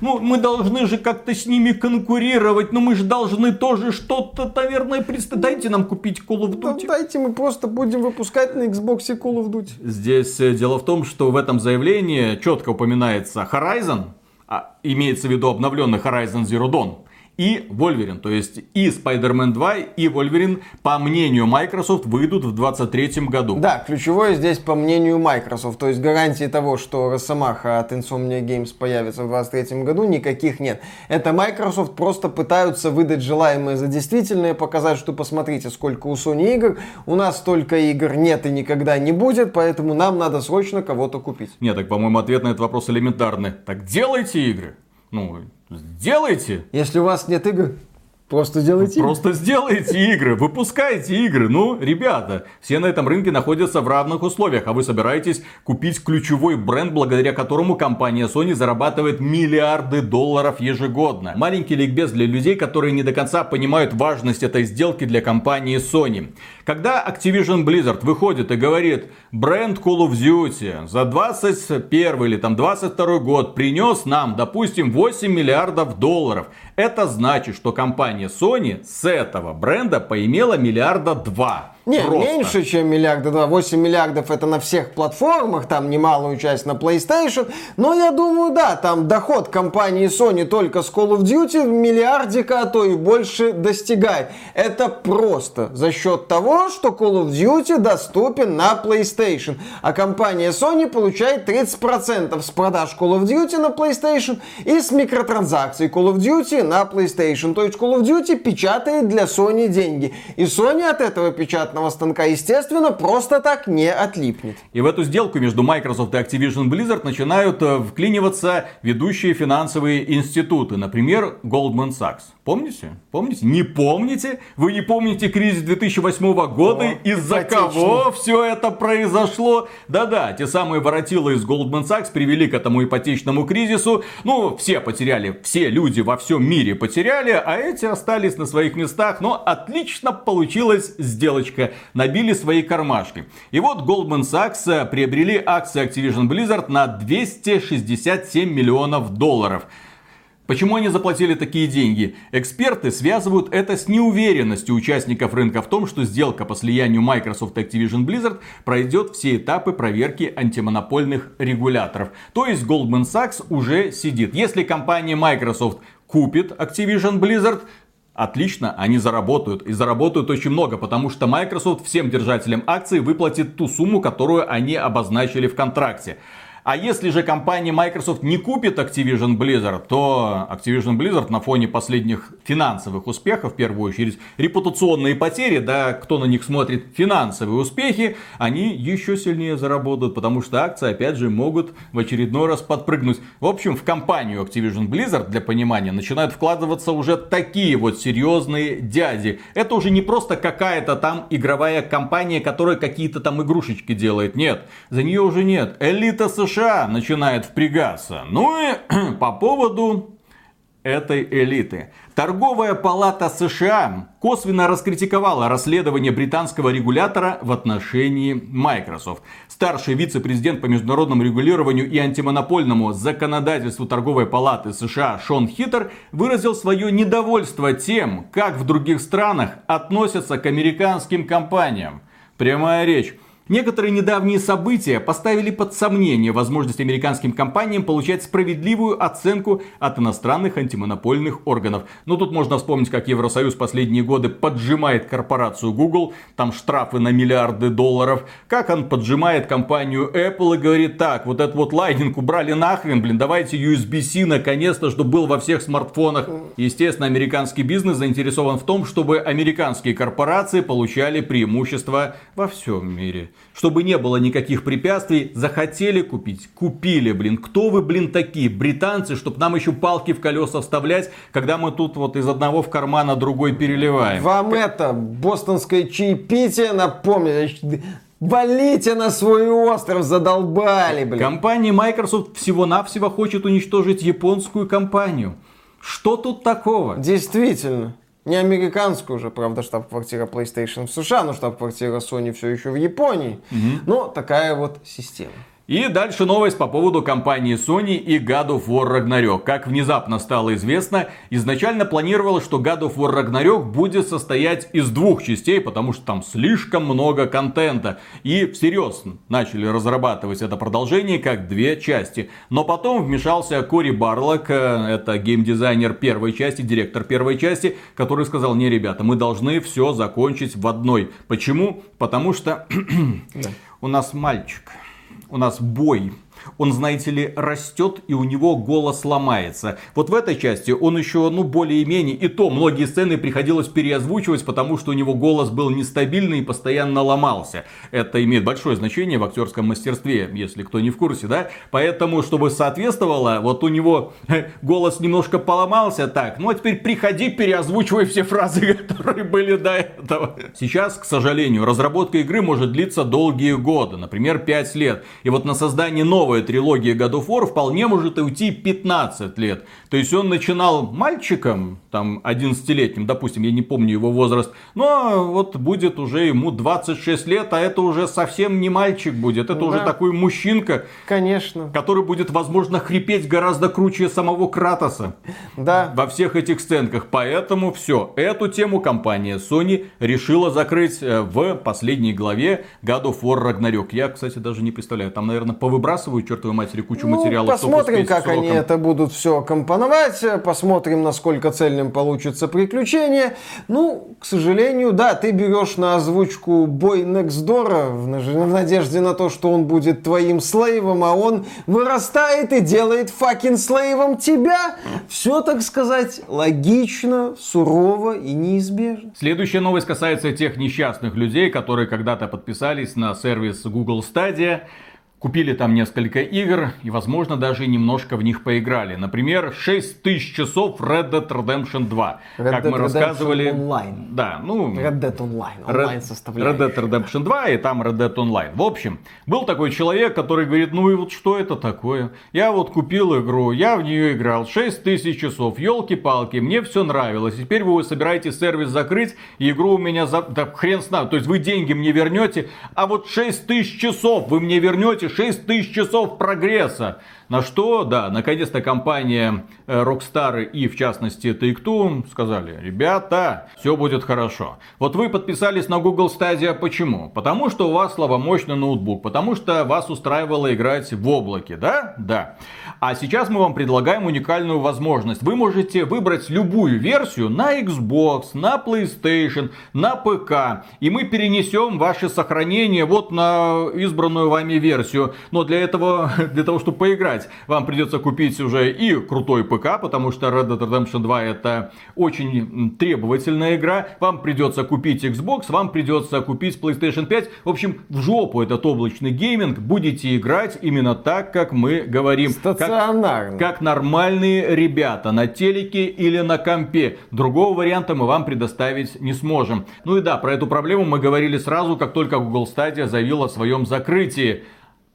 ну, мы должны же как-то с ними конкурировать, но мы же должны тоже что-то, наверное, представить. Дайте нам купить Call of Duty. дайте мы просто будем выпускать на Xbox Call of Duty. Здесь э, дело в том, что в этом заявлении четко упоминается Horizon, а имеется в виду обновленный Horizon Zero Dawn и Wolverine. То есть и Spider-Man 2, и Wolverine, по мнению Microsoft, выйдут в 2023 году. Да, ключевое здесь по мнению Microsoft. То есть гарантии того, что Росомаха от Insomnia Games появится в 2023 году, никаких нет. Это Microsoft просто пытаются выдать желаемое за действительное, показать, что посмотрите, сколько у Sony игр, у нас столько игр нет и никогда не будет, поэтому нам надо срочно кого-то купить. Нет, так, по-моему, ответ на этот вопрос элементарный. Так делайте игры. Ну, сделайте. Если у вас нет игр, Просто сделайте Просто сделайте игры, выпускайте игры. Ну, ребята, все на этом рынке находятся в равных условиях, а вы собираетесь купить ключевой бренд, благодаря которому компания Sony зарабатывает миллиарды долларов ежегодно. Маленький ликбез для людей, которые не до конца понимают важность этой сделки для компании Sony. Когда Activision Blizzard выходит и говорит, бренд Call of Duty за 21 или там 22 год принес нам, допустим, 8 миллиардов долларов. Это значит, что компания Sony с этого бренда поимела миллиарда два. Не, Просто. меньше, чем миллиарда два. 8 миллиардов это на всех платформах, там немалую часть на PlayStation. Но я думаю, да, там доход компании Sony только с Call of Duty миллиардика, а то и больше достигает. Это просто за счет того, что Call of Duty доступен на PlayStation. А компания Sony получает 30% с продаж Call of Duty на PlayStation и с микротранзакций Call of Duty на PlayStation. То есть Call of Duty печатает для Sony деньги. И Sony от этого печатного аппаратного станка, естественно, просто так не отлипнет. И в эту сделку между Microsoft и Activision Blizzard начинают э, вклиниваться ведущие финансовые институты, например, Goldman Sachs. Помните? Помните? Не помните? Вы не помните кризис 2008 года? Из-за кого все это произошло? Да-да, те самые воротилы из Goldman Sachs привели к этому ипотечному кризису. Ну, все потеряли, все люди во всем мире потеряли, а эти остались на своих местах. Но отлично получилась сделочка. Набили свои кармашки. И вот Goldman Sachs приобрели акции Activision Blizzard на 267 миллионов долларов. Почему они заплатили такие деньги? Эксперты связывают это с неуверенностью участников рынка в том, что сделка по слиянию Microsoft и Activision Blizzard пройдет все этапы проверки антимонопольных регуляторов. То есть Goldman Sachs уже сидит. Если компания Microsoft купит Activision Blizzard, Отлично, они заработают. И заработают очень много, потому что Microsoft всем держателям акций выплатит ту сумму, которую они обозначили в контракте. А если же компания Microsoft не купит Activision Blizzard, то Activision Blizzard на фоне последних финансовых успехов, в первую очередь, репутационные потери, да, кто на них смотрит, финансовые успехи, они еще сильнее заработают, потому что акции, опять же, могут в очередной раз подпрыгнуть. В общем, в компанию Activision Blizzard, для понимания, начинают вкладываться уже такие вот серьезные дяди. Это уже не просто какая-то там игровая компания, которая какие-то там игрушечки делает. Нет, за нее уже нет. Элита США США начинает впрягаться. Ну и по поводу этой элиты. Торговая палата США косвенно раскритиковала расследование британского регулятора в отношении Microsoft. Старший вице-президент по международному регулированию и антимонопольному законодательству торговой палаты США Шон Хиттер выразил свое недовольство тем, как в других странах относятся к американским компаниям. Прямая речь. Некоторые недавние события поставили под сомнение возможность американским компаниям получать справедливую оценку от иностранных антимонопольных органов. Но тут можно вспомнить, как Евросоюз последние годы поджимает корпорацию Google, там штрафы на миллиарды долларов, как он поджимает компанию Apple и говорит, так, вот этот вот лайнинг убрали нахрен, блин, давайте USB-C наконец-то, чтобы был во всех смартфонах. Естественно, американский бизнес заинтересован в том, чтобы американские корпорации получали преимущества во всем мире чтобы не было никаких препятствий, захотели купить, купили, блин. Кто вы, блин, такие, британцы, чтобы нам еще палки в колеса вставлять, когда мы тут вот из одного в карман, а другой переливаем. Вам это, бостонское чаепитие напомнили. Валите на свой остров, задолбали, блин. Компания Microsoft всего-навсего хочет уничтожить японскую компанию. Что тут такого? Действительно. Не американскую уже, правда, штаб-квартира PlayStation в США, но штаб-квартира Sony все еще в Японии. Угу. Но такая вот система. И дальше новость по поводу компании Sony и God of War Ragnarok. Как внезапно стало известно, изначально планировалось, что God of War Ragnarok будет состоять из двух частей, потому что там слишком много контента. И всерьез начали разрабатывать это продолжение как две части. Но потом вмешался Кори Барлок, э, это геймдизайнер первой части, директор первой части, который сказал, не, ребята, мы должны все закончить в одной. Почему? Потому что у нас мальчик у нас бой он, знаете ли, растет и у него голос ломается. Вот в этой части он еще, ну, более-менее, и то многие сцены приходилось переозвучивать, потому что у него голос был нестабильный и постоянно ломался. Это имеет большое значение в актерском мастерстве, если кто не в курсе, да? Поэтому, чтобы соответствовало, вот у него голос немножко поломался, так, ну а теперь приходи, переозвучивай все фразы, которые были до этого. Сейчас, к сожалению, разработка игры может длиться долгие годы, например, 5 лет. И вот на создание нового новая трилогия God of War вполне может уйти 15 лет. То есть он начинал мальчиком, там 11-летним, допустим, я не помню его возраст, но вот будет уже ему 26 лет, а это уже совсем не мальчик будет, это да. уже такой мужчинка. Конечно. Который будет, возможно, хрипеть гораздо круче самого Кратоса. Да. Во всех этих сценках. Поэтому все, эту тему компания Sony решила закрыть э, в последней главе God of War Ragnarok. Я, кстати, даже не представляю, там, наверное, повыбрасывают чертовой матери кучу Ну, материалов. посмотрим, как они сроком. это будут все компоновать, посмотрим, насколько цельным получится приключение. Ну, к сожалению, да, ты берешь на озвучку Бой наж- в надежде на то, что он будет твоим слейвом, а он вырастает и делает факин слейвом тебя. Все, так сказать, логично, сурово и неизбежно. Следующая новость касается тех несчастных людей, которые когда-то подписались на сервис Google Stadia, купили там несколько игр и, возможно, даже немножко в них поиграли. Например, 6000 часов Red Dead Redemption 2. Red как Dead мы Redemption рассказывали... Online. Да, ну... Red Dead Online, Red, онлайн Red составляет. Dead Redemption 2 и там Red Dead Online. В общем, был такой человек, который говорит, ну и вот что это такое? Я вот купил игру, я в нее играл 6 тысяч часов, елки-палки, мне все нравилось. И Теперь вы собираетесь сервис закрыть, и игру у меня за... Да хрен с нами. То есть вы деньги мне вернете, а вот 6 тысяч часов вы мне вернете, 6 тысяч часов прогресса. На что, да, наконец-то компания э, Rockstar и, в частности, Take-Two сказали, ребята, все будет хорошо. Вот вы подписались на Google Stadia, почему? Потому что у вас слабомощный ноутбук, потому что вас устраивало играть в облаке, да? Да. А сейчас мы вам предлагаем уникальную возможность. Вы можете выбрать любую версию на Xbox, на PlayStation, на ПК. И мы перенесем ваше сохранение вот на избранную вами версию. Но для этого, для того, чтобы поиграть, вам придется купить уже и крутой ПК, потому что Red Dead Redemption 2 это очень требовательная игра. Вам придется купить Xbox, вам придется купить PlayStation 5. В общем, в жопу этот облачный гейминг. Будете играть именно так, как мы говорим. Как Стационарно. как нормальные ребята на телеке или на компе. Другого варианта мы вам предоставить не сможем. Ну и да, про эту проблему мы говорили сразу, как только Google Stadia заявила о своем закрытии.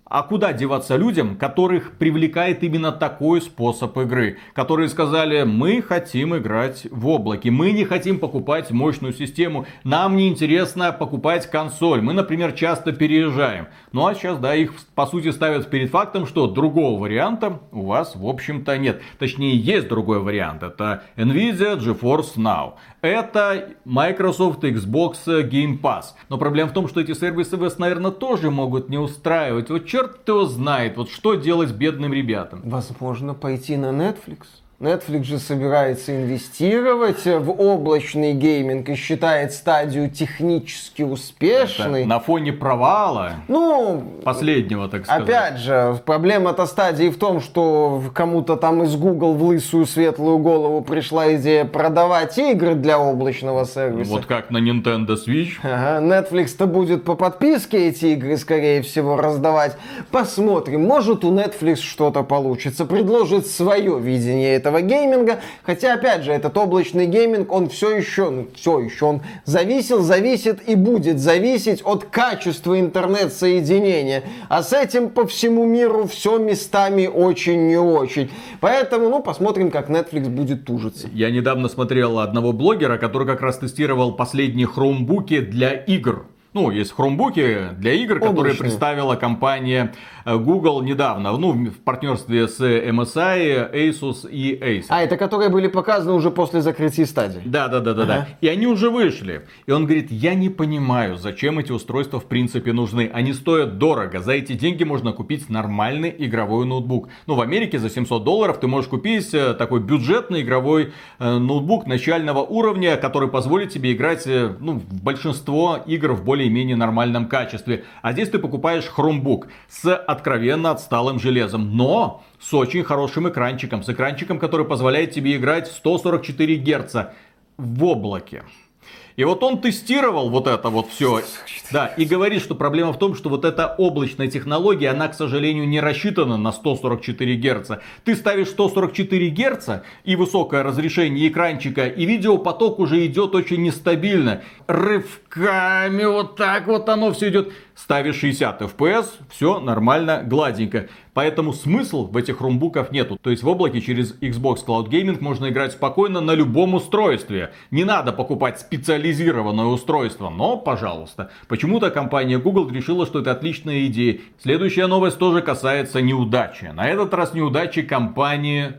А куда деваться людям, которых привлекает именно такой способ игры? Которые сказали, мы хотим играть в облаке, мы не хотим покупать мощную систему, нам не интересно покупать консоль, мы, например, часто переезжаем. Ну а сейчас, да, их по сути ставят перед фактом, что другого варианта у вас, в общем-то, нет. Точнее, есть другой вариант, это Nvidia GeForce Now. Это Microsoft Xbox Game Pass. Но проблема в том, что эти сервисы вас, наверное, тоже могут не устраивать. Вот черт его знает, вот что делать бедным ребятам. Возможно, пойти на Netflix. Netflix же собирается инвестировать в облачный гейминг и считает стадию технически успешной. Это на фоне провала Ну, последнего, так сказать. Опять же, проблема-то стадии в том, что кому-то там из Google в лысую светлую голову пришла идея продавать игры для облачного сервиса. Вот как на Nintendo Switch. Ага, Netflix-то будет по подписке эти игры, скорее всего, раздавать. Посмотрим, может у Netflix что-то получится, предложит свое видение этого гейминга. Хотя, опять же, этот облачный гейминг, он все еще, ну, все еще, он зависел, зависит и будет зависеть от качества интернет-соединения. А с этим по всему миру все местами очень не очень. Поэтому, ну, посмотрим, как Netflix будет тужиться. Я недавно смотрел одного блогера, который как раз тестировал последние хромбуки для игр. Ну, есть хромбуки для игр, которые Облачные. представила компания э, Google недавно, ну, в партнерстве с MSI, Asus и Acer. А, это которые были показаны уже после закрытия стадии. Да, да, да, да, да. И они уже вышли. И он говорит, я не понимаю, зачем эти устройства в принципе нужны. Они стоят дорого. За эти деньги можно купить нормальный игровой ноутбук. Ну, в Америке за 700 долларов ты можешь купить э, такой бюджетный игровой э, ноутбук начального уровня, который позволит тебе играть ну, в большинство игр в более-менее нормальном качестве. А здесь ты покупаешь хромбук с откровенно отсталым железом. Но с очень хорошим экранчиком. С экранчиком, который позволяет тебе играть 144 герца в облаке. И вот он тестировал вот это вот все. Да, и говорит, что проблема в том, что вот эта облачная технология, она, к сожалению, не рассчитана на 144 герца. Ты ставишь 144 герца и высокое разрешение экранчика, и видеопоток уже идет очень нестабильно. Рывками вот так вот оно все идет. Ставишь 60 FPS, все нормально, гладенько. Поэтому смысл в этих румбуках нету. То есть в облаке через Xbox Cloud Gaming можно играть спокойно на любом устройстве. Не надо покупать специализированное устройство, но, пожалуйста. Почему-то компания Google решила, что это отличная идея. Следующая новость тоже касается неудачи. На этот раз неудачи компании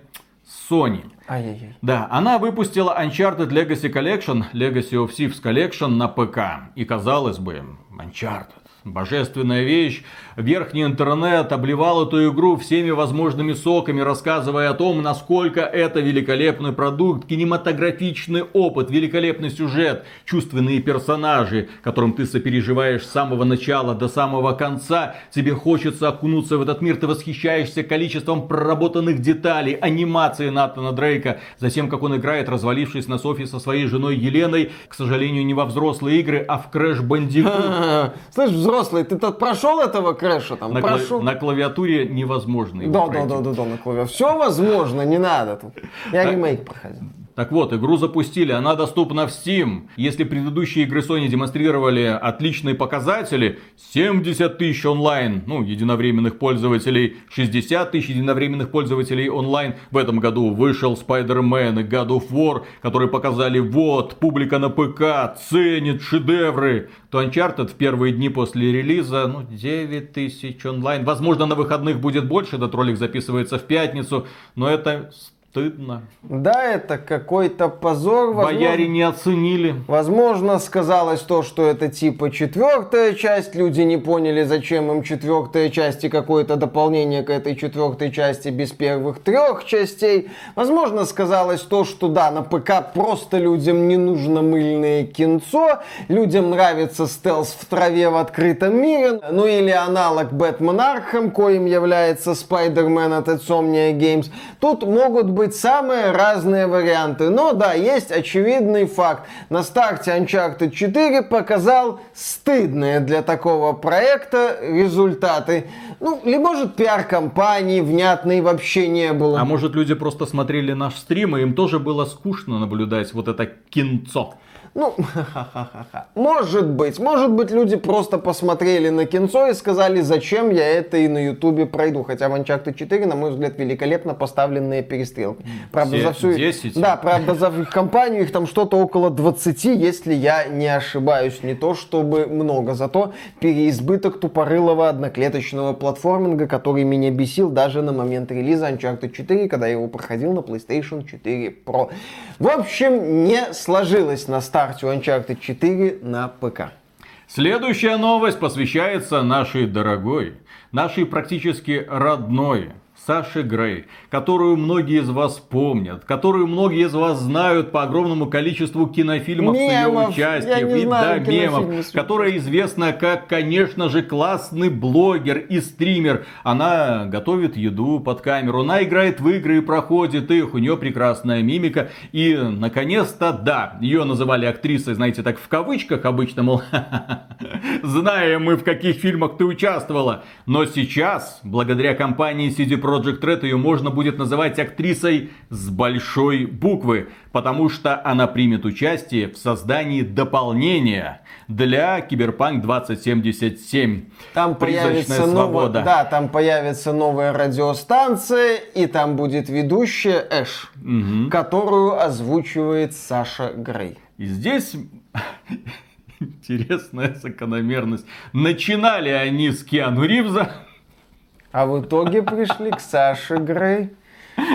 Sony. Ай-яй-яй. Да, она выпустила Uncharted Legacy Collection, Legacy of Thieves Collection на ПК. И казалось бы, Uncharted, божественная вещь. Верхний интернет обливал эту игру всеми возможными соками, рассказывая о том, насколько это великолепный продукт, кинематографичный опыт, великолепный сюжет, чувственные персонажи, которым ты сопереживаешь с самого начала до самого конца. Тебе хочется окунуться в этот мир, ты восхищаешься количеством проработанных деталей, анимации Натана Дрейка, затем как он играет, развалившись на софе со своей женой Еленой, к сожалению, не во взрослые игры, а в Crash Bandicoot. Слышь, взрослый, ты прошел этого крэша там? На, прошел? на клавиатуре невозможно Да, да, да, да, да, на клавиатуре. Все возможно, не надо тут. Я Так. ремейк проходил. Так вот, игру запустили, она доступна в Steam. Если предыдущие игры Sony демонстрировали отличные показатели, 70 тысяч онлайн, ну, единовременных пользователей, 60 тысяч единовременных пользователей онлайн. В этом году вышел Spider-Man и God of War, которые показали, вот, публика на ПК ценит шедевры. То Uncharted в первые дни после релиза, ну, 9 тысяч онлайн. Возможно, на выходных будет больше, этот ролик записывается в пятницу, но это стыдно. Да, это какой-то позор. возможно- Бояре не оценили. Возможно, сказалось то, что это типа четвертая часть, люди не поняли, зачем им четвертая часть и какое-то дополнение к этой четвертой части без первых трех частей. Возможно, сказалось то, что да, на ПК просто людям не нужно мыльное кинцо, людям нравится стелс в траве в открытом мире, ну или аналог Batman Arkham, коим является Spider-Man от Insomniac Games. Тут могут быть самые разные варианты. Но да, есть очевидный факт. На старте Uncharted 4 показал стыдные для такого проекта результаты. Ну, или может пиар-компании внятной вообще не было. А может люди просто смотрели наш стрим, и им тоже было скучно наблюдать вот это кинцо. Ну, ха-ха-ха-ха. Может быть. Может быть, люди просто посмотрели на кинцо и сказали, зачем я это и на Ютубе пройду. Хотя в Uncharted 4, на мой взгляд, великолепно поставленные перестрелки. Правда, Все за всю... 10? Да, правда, за их компанию их там что-то около 20, если я не ошибаюсь. Не то чтобы много, зато переизбыток тупорылого одноклеточного платформинга, который меня бесил даже на момент релиза Uncharted 4, когда я его проходил на PlayStation 4 Pro. В общем, не сложилось на старте у Uncharted 4 на ПК. Следующая новость посвящается нашей дорогой, нашей практически родной Саше Грей, которую многие из вас помнят, которую многие из вас знают по огромному количеству кинофильмов с ее Мемов. участием, и знаю да, мемов, которая известна как, конечно же, классный блогер и стример. Она готовит еду под камеру, она играет в игры и проходит их, у нее прекрасная мимика. И, наконец-то, да, ее называли актрисой, знаете, так в кавычках обычно, мол, знаем мы, в каких фильмах ты участвовала. Но сейчас, благодаря компании CD Projekt Red, ее можно будет называть актрисой с большой буквы, потому что она примет участие в создании дополнения для Киберпанк 2077. Там появится новая, свобода. да, там появится новая радиостанция, и там будет ведущая Эш, которую озвучивает Саша Грей. И здесь интересная закономерность. Начинали они с Киану Ривза, А в итоге пришли к Саше Грей.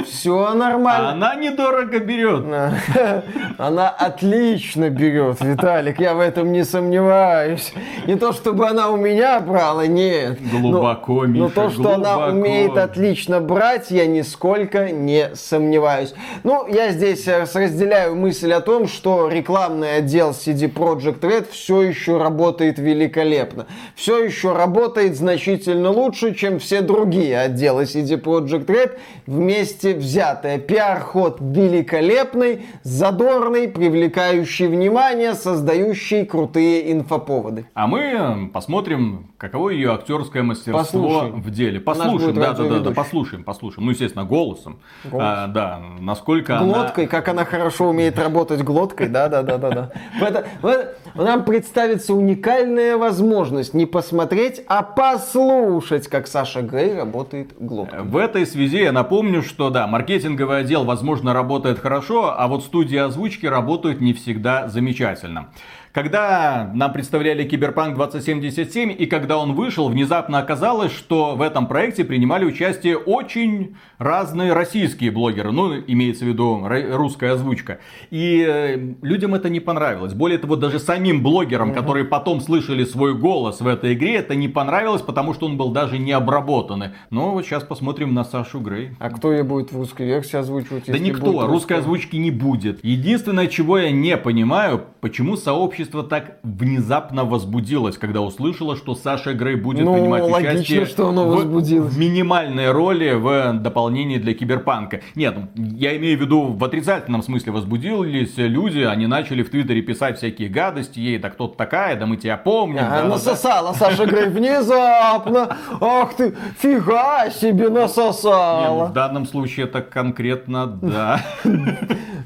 Все нормально. она недорого берет. Она отлично берет, Виталик, я в этом не сомневаюсь. Не то, чтобы она у меня брала, нет. Глубоко, но, но Миша, то, что она глубоко. умеет отлично брать, я нисколько не сомневаюсь. Ну, я здесь э, разделяю мысль о том, что рекламный отдел CD Projekt Red все еще работает великолепно. Все еще работает значительно лучше, чем все другие отделы CD Projekt Red вместе взятые. Пиар-ход великолепный, задорный, привлекающий внимание, создающий крутые инфоповоды. А мы посмотрим, каково ее актерское мастерство Послушаем. в деле. Послушаем, да, да, да, да, послушаем, послушаем. Ну, естественно, голосом. Голос. А, да, насколько Глоткой, как она хорошо умеет работать глоткой, да, да, да, да, да. Нам представится уникальная возможность не посмотреть, а послушать, как Саша Грей работает глоткой. она... В этой связи я напомню, что да, маркетинговый отдел, возможно, работает хорошо, а вот студии озвучки работают не всегда замечательно. Когда нам представляли Киберпанк 2077 и когда он вышел, внезапно оказалось, что в этом проекте принимали участие очень разные российские блогеры. Ну, имеется в виду русская озвучка. И э, людям это не понравилось. Более того, даже самим блогерам, которые потом слышали свой голос в этой игре, это не понравилось, потому что он был даже не обработанный. Но вот сейчас посмотрим на Сашу Грей. А кто ее будет в русской версии озвучивать? Да никто, русской озвучки не будет. Единственное, чего я не понимаю, почему сообщество так внезапно возбудилось, когда услышало, что Саша Грей будет ну, принимать логично, участие что оно в, в минимальной роли в дополнении для Киберпанка. Нет, я имею в виду в отрицательном смысле возбудились люди, они начали в Твиттере писать всякие гадости ей, да кто-то такая, да мы тебя помним. Ага, да, насосала да. Саша Грей внезапно. Ах ты, фига себе насосала. Не, ну, в данном случае это конкретно да.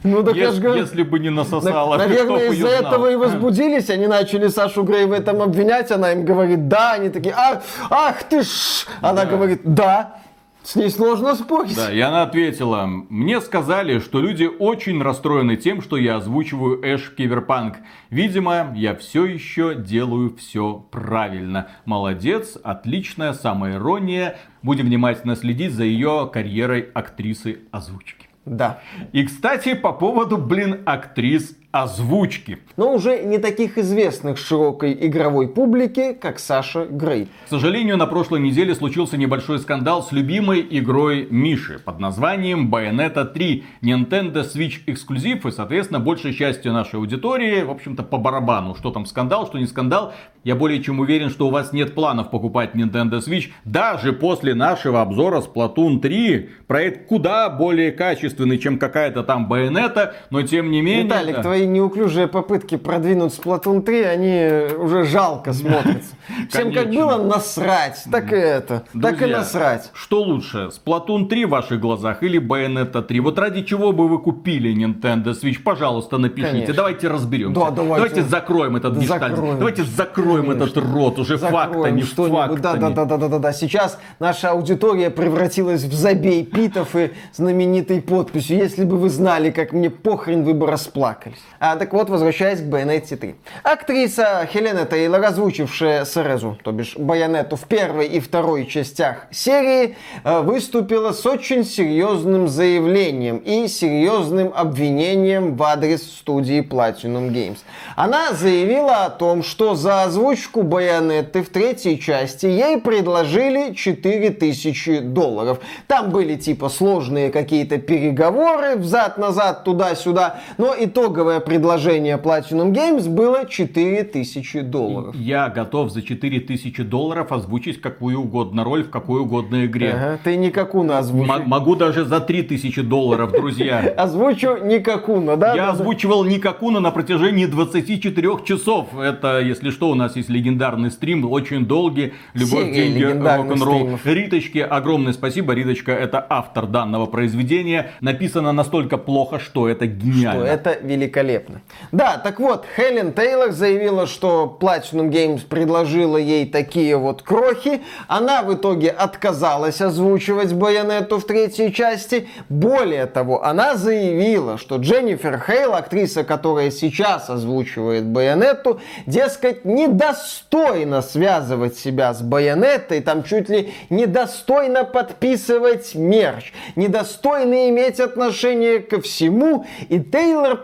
Ну, так я говорю, если бы не насосала, Наверное, из-за этого и возбудились. Они начали Сашу Грей в этом обвинять. Она им говорит, да. Они такие, ах, ах ты ж. Она говорит, да. С ней сложно спорить. Да, и она ответила, мне сказали, что люди очень расстроены тем, что я озвучиваю Эш Киверпанк. Видимо, я все еще делаю все правильно. Молодец, отличная самоирония. Будем внимательно следить за ее карьерой актрисы озвучки. Да. И, кстати, по поводу, блин, актрис озвучки. Но уже не таких известных широкой игровой публике, как Саша Грей. К сожалению, на прошлой неделе случился небольшой скандал с любимой игрой Миши под названием Bayonetta 3. Nintendo Switch эксклюзив и, соответственно, большей частью нашей аудитории, в общем-то, по барабану. Что там скандал, что не скандал. Я более чем уверен, что у вас нет планов покупать Nintendo Switch. Даже после нашего обзора Splatoon 3 проект куда более качественный, чем какая-то там Bayonetta, но тем не менее... Виталик, твои неуклюжие попытки продвинуть Splatoon 3, они уже жалко смотрятся. Всем как было насрать, так и это. Так и насрать. Что лучше, Splatoon 3 в ваших глазах или Bayonetta 3? Вот ради чего бы вы купили Nintendo Switch? Пожалуйста, напишите. Давайте разберемся. Да, давайте. закроем этот гештальт. Давайте закроем этот рот. Уже фактами, фактами. Да, да, да, да, да, да. Сейчас наша аудитория превратилась в забей питов и знаменитой подписью. Если бы вы знали, как мне похрен, вы бы расплакались. А, так вот, возвращаясь к Bayonetta 3. Актриса Хелена Тейлор, озвучившая Серезу, то бишь Байонету в первой и второй частях серии, э, выступила с очень серьезным заявлением и серьезным обвинением в адрес студии Platinum Games. Она заявила о том, что за озвучку Байонеты в третьей части ей предложили 4000 долларов. Там были типа сложные какие-то переговоры взад-назад, туда-сюда, но итоговое предложение Platinum Games было 4000 долларов. Я готов за 4000 долларов озвучить какую угодно роль в какой угодно игре. Ага, ты Никакуна озвучишь. М- могу даже за 3000 долларов, друзья. Озвучу Никакуна, да? Я озвучивал Никакуна на протяжении 24 часов. Это, если что, у нас есть легендарный стрим, очень долгий. Любовь, деньги, рок-н-ролл. Риточке огромное спасибо. Риточка это автор данного произведения. Написано настолько плохо, что это гениально. Что это великолепно. Да, так вот, Хелен Тейлор заявила, что Platinum Games предложила ей такие вот крохи. Она в итоге отказалась озвучивать Байонету в третьей части. Более того, она заявила, что Дженнифер Хейл, актриса, которая сейчас озвучивает Байонету, дескать, недостойно связывать себя с Байонетой, там чуть ли недостойно подписывать мерч, недостойно иметь отношение ко всему. И Тейлор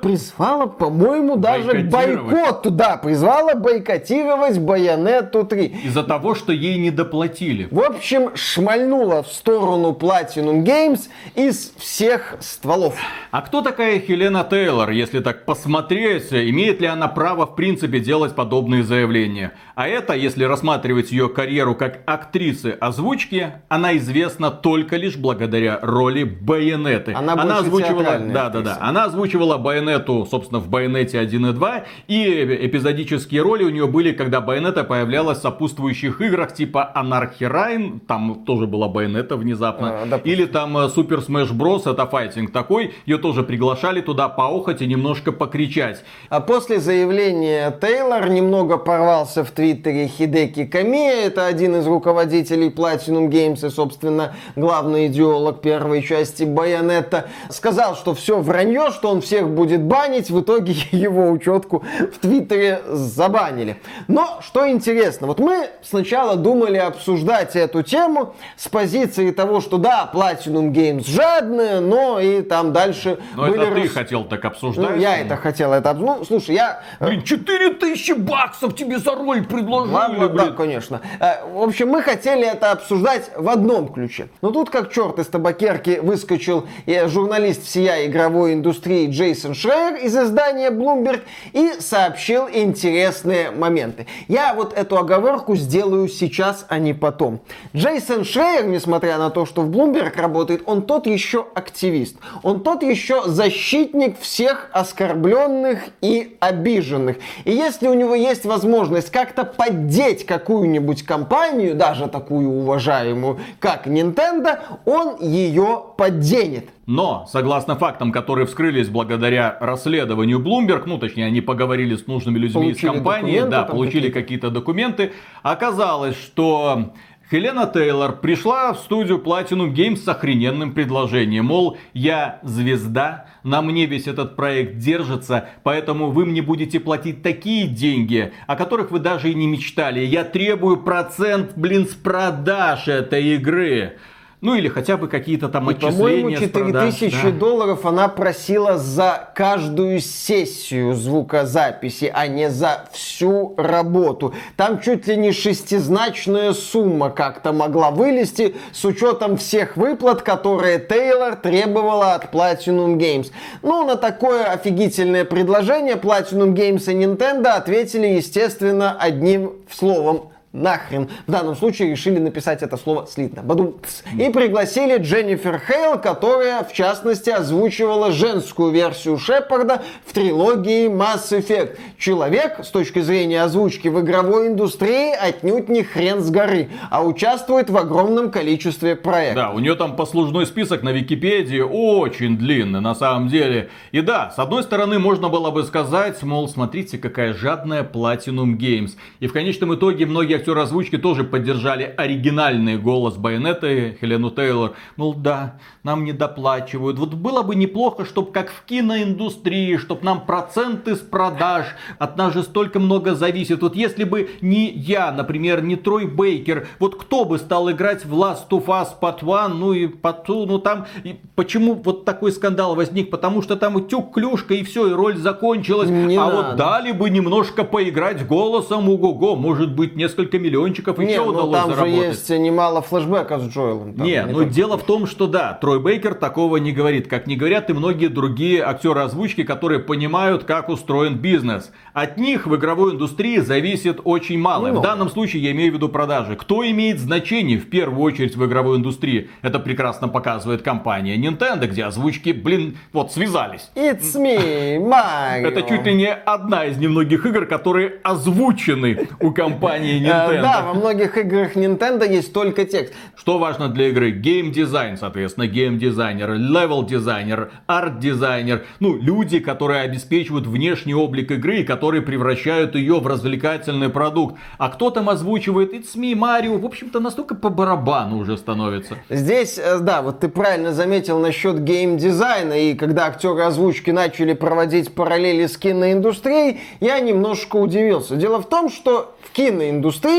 призвала, по-моему, даже бойкот, да, призвала бойкотировать Байонету 3. Из-за того, что ей не доплатили. В общем, шмальнула в сторону Platinum Games из всех стволов. А кто такая Хелена Тейлор, если так посмотреть, имеет ли она право в принципе делать подобные заявления? А это, если рассматривать ее карьеру как актрисы озвучки, она известна только лишь благодаря роли Байонеты. Она, она озвучивала, да, да, да, она озвучивала Байонету, собственно, в Байонете 1 и 2, и эпизодические роли у нее были, когда Байонета появлялась в сопутствующих играх, типа Anarchy Райн, там тоже была Байонета внезапно, а, да, или там э, Super Smash Bros, это файтинг такой, ее тоже приглашали туда поохать и немножко покричать. А после заявления Тейлор немного порвался в твиттере Хидеки Камия, это один из руководителей Platinum Games и, собственно, главный идеолог первой части Байонет Байонетта, сказал, что все вранье, что он всех будет банить, в итоге его учетку в Твиттере забанили. Но что интересно, вот мы сначала думали обсуждать эту тему с позиции того, что да, Platinum Games жадные, но и там дальше но были... это ты рас... хотел так обсуждать. Ну, я это хотел, это... Ну, слушай, я... Э, блин, 4000 баксов тебе за роль предложили, Ладно, блин. да, конечно. Э, в общем, мы хотели это обсуждать в одном ключе. Но тут как черт из табакерки выскочил журналист всея игровой индустрии Джейсон Шрейер из издания Bloomberg и сообщил интересные моменты. Я вот эту оговорку сделаю сейчас, а не потом. Джейсон Шрейер, несмотря на то, что в Bloomberg работает, он тот еще активист. Он тот еще защитник всех оскорбленных и обиженных. И если у него есть возможность как-то поддеть какую-нибудь компанию, даже такую уважаемую, как Nintendo, он ее подденет. Но, согласно фактам, которые вскрылись благодаря расследованию Bloomberg, ну, точнее, они поговорили с нужными людьми получили из компании, да, получили какие-то документы, оказалось, что Хелена Тейлор пришла в студию Platinum Games с охрененным предложением. Мол, я звезда, на мне весь этот проект держится, поэтому вы мне будете платить такие деньги, о которых вы даже и не мечтали. Я требую процент, блин, с продаж этой игры. Ну или хотя бы какие-то там и, отчисления. По-моему, 4000 да. долларов она просила за каждую сессию звукозаписи, а не за всю работу. Там чуть ли не шестизначная сумма как-то могла вылезти с учетом всех выплат, которые Тейлор требовала от Platinum Games. Ну, на такое офигительное предложение Platinum Games и Nintendo ответили, естественно, одним словом нахрен. В данном случае решили написать это слово слитно. Бадум. И пригласили Дженнифер Хейл, которая, в частности, озвучивала женскую версию Шепарда в трилогии Mass Effect. Человек, с точки зрения озвучки в игровой индустрии, отнюдь не хрен с горы, а участвует в огромном количестве проектов. Да, у нее там послужной список на Википедии очень длинный, на самом деле. И да, с одной стороны, можно было бы сказать, мол, смотрите, какая жадная Platinum Games. И в конечном итоге многие актеры озвучки тоже поддержали оригинальный голос Байонетты, Хелену Тейлор. Мол, да, нам не доплачивают. Вот было бы неплохо, чтобы как в киноиндустрии, чтобы нам проценты с продаж, от нас же столько много зависит. Вот если бы не я, например, не Трой Бейкер, вот кто бы стал играть в Last of Us Part 1, ну и 2, ну там, и почему вот такой скандал возник? Потому что там тюк клюшка и все, и роль закончилась. Не а надо. вот дали бы немножко поиграть голосом, ого-го, может быть несколько миллиончиков еще не, удалось ну, там заработать. же есть немало флешбеков с Джоэлом. Там, не, не но дело в том, что да, Трой Бейкер такого не говорит, как не говорят и многие другие актеры озвучки, которые понимают, как устроен бизнес. От них в игровой индустрии зависит очень мало. Ну, в данном случае я имею в виду продажи. Кто имеет значение в первую очередь в игровой индустрии? Это прекрасно показывает компания Nintendo, где озвучки, блин, вот связались. It's me, Mario. Это чуть ли не одна из немногих игр, которые озвучены у компании э, Nintendo. Да, во многих играх Nintendo есть только текст. Что важно для игры? Геймдизайн, соответственно, геймдизайнер, левел-дизайнер, арт-дизайнер. Ну, люди, которые обеспечивают внешний облик игры и которые превращают ее в развлекательный продукт. А кто там озвучивает It's me, Mario, в общем-то, настолько по барабану уже становится. Здесь, э, да, вот ты правильно заметил насчет геймдизайна, и когда актеры озвучки начали проводить параллели с киноиндустрией, я немножко удивился. Дело в том, что в киноиндустрии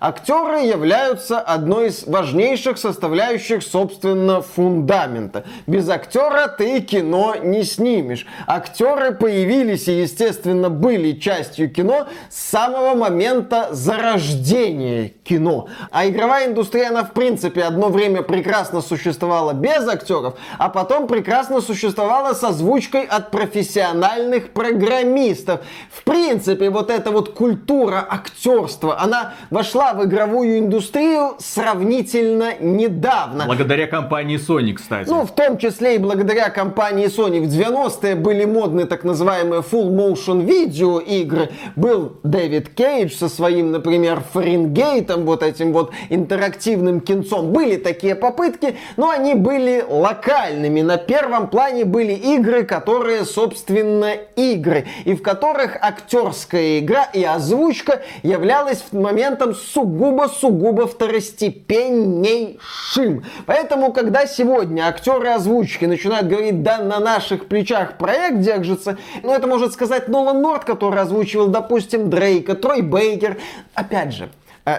актеры являются одной из важнейших составляющих, собственно, фундамента. Без актера ты кино не снимешь. Актеры появились и, естественно, были частью кино с самого момента зарождения кино. А игровая индустрия, она в принципе одно время прекрасно существовала без актеров, а потом прекрасно существовала с озвучкой от профессиональных программистов. В принципе, вот эта вот культура актерства, она вошла в игровую индустрию сравнительно недавно. Благодаря компании Sony, кстати. Ну, в том числе и благодаря компании Sony. В 90-е были модны так называемые full motion video, видеоигры. Был Дэвид Кейдж со своим, например, Фаренгейтом, вот этим вот интерактивным кинцом. Были такие попытки, но они были локальными. На первом плане были игры, которые, собственно, игры, и в которых актерская игра и озвучка являлась в момент моментом сугубо-сугубо второстепеннейшим. Поэтому, когда сегодня актеры озвучки начинают говорить, да на наших плечах проект держится, ну это может сказать Нолан Норт, который озвучивал, допустим, Дрейка, Трой Бейкер. Опять же,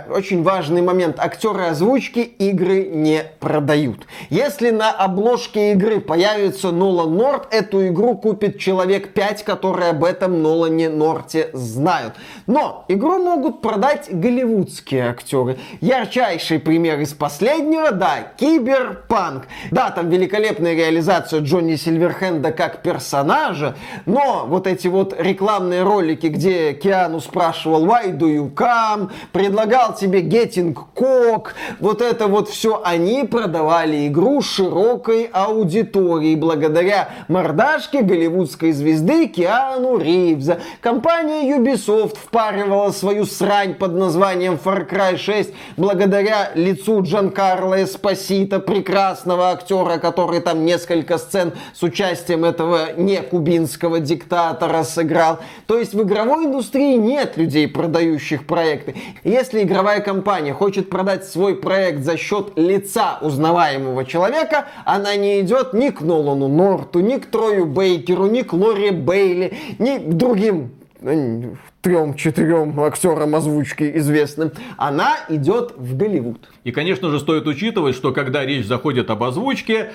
очень важный момент. Актеры озвучки игры не продают. Если на обложке игры появится Нолан Норт, эту игру купит человек 5, которые об этом Нолане Норте знают. Но игру могут продать голливудские актеры. Ярчайший пример из последнего, да, Киберпанк. Да, там великолепная реализация Джонни Сильверхенда как персонажа, но вот эти вот рекламные ролики, где Киану спрашивал «Why do you come?», предлагал предлагал тебе Getting Cock, вот это вот все, они продавали игру широкой аудитории благодаря мордашке голливудской звезды Киану Ривза. Компания Ubisoft впаривала свою срань под названием Far Cry 6 благодаря лицу Джанкарло Эспосита, прекрасного актера, который там несколько сцен с участием этого не кубинского диктатора сыграл. То есть в игровой индустрии нет людей, продающих проекты. Если игровая компания хочет продать свой проект за счет лица узнаваемого человека, она не идет ни к Нолану Норту, ни к Трою Бейкеру, ни к Лори Бейли, ни к другим ну, трем-четырем актерам озвучки известным, она идет в Голливуд. И, конечно же, стоит учитывать, что когда речь заходит об озвучке,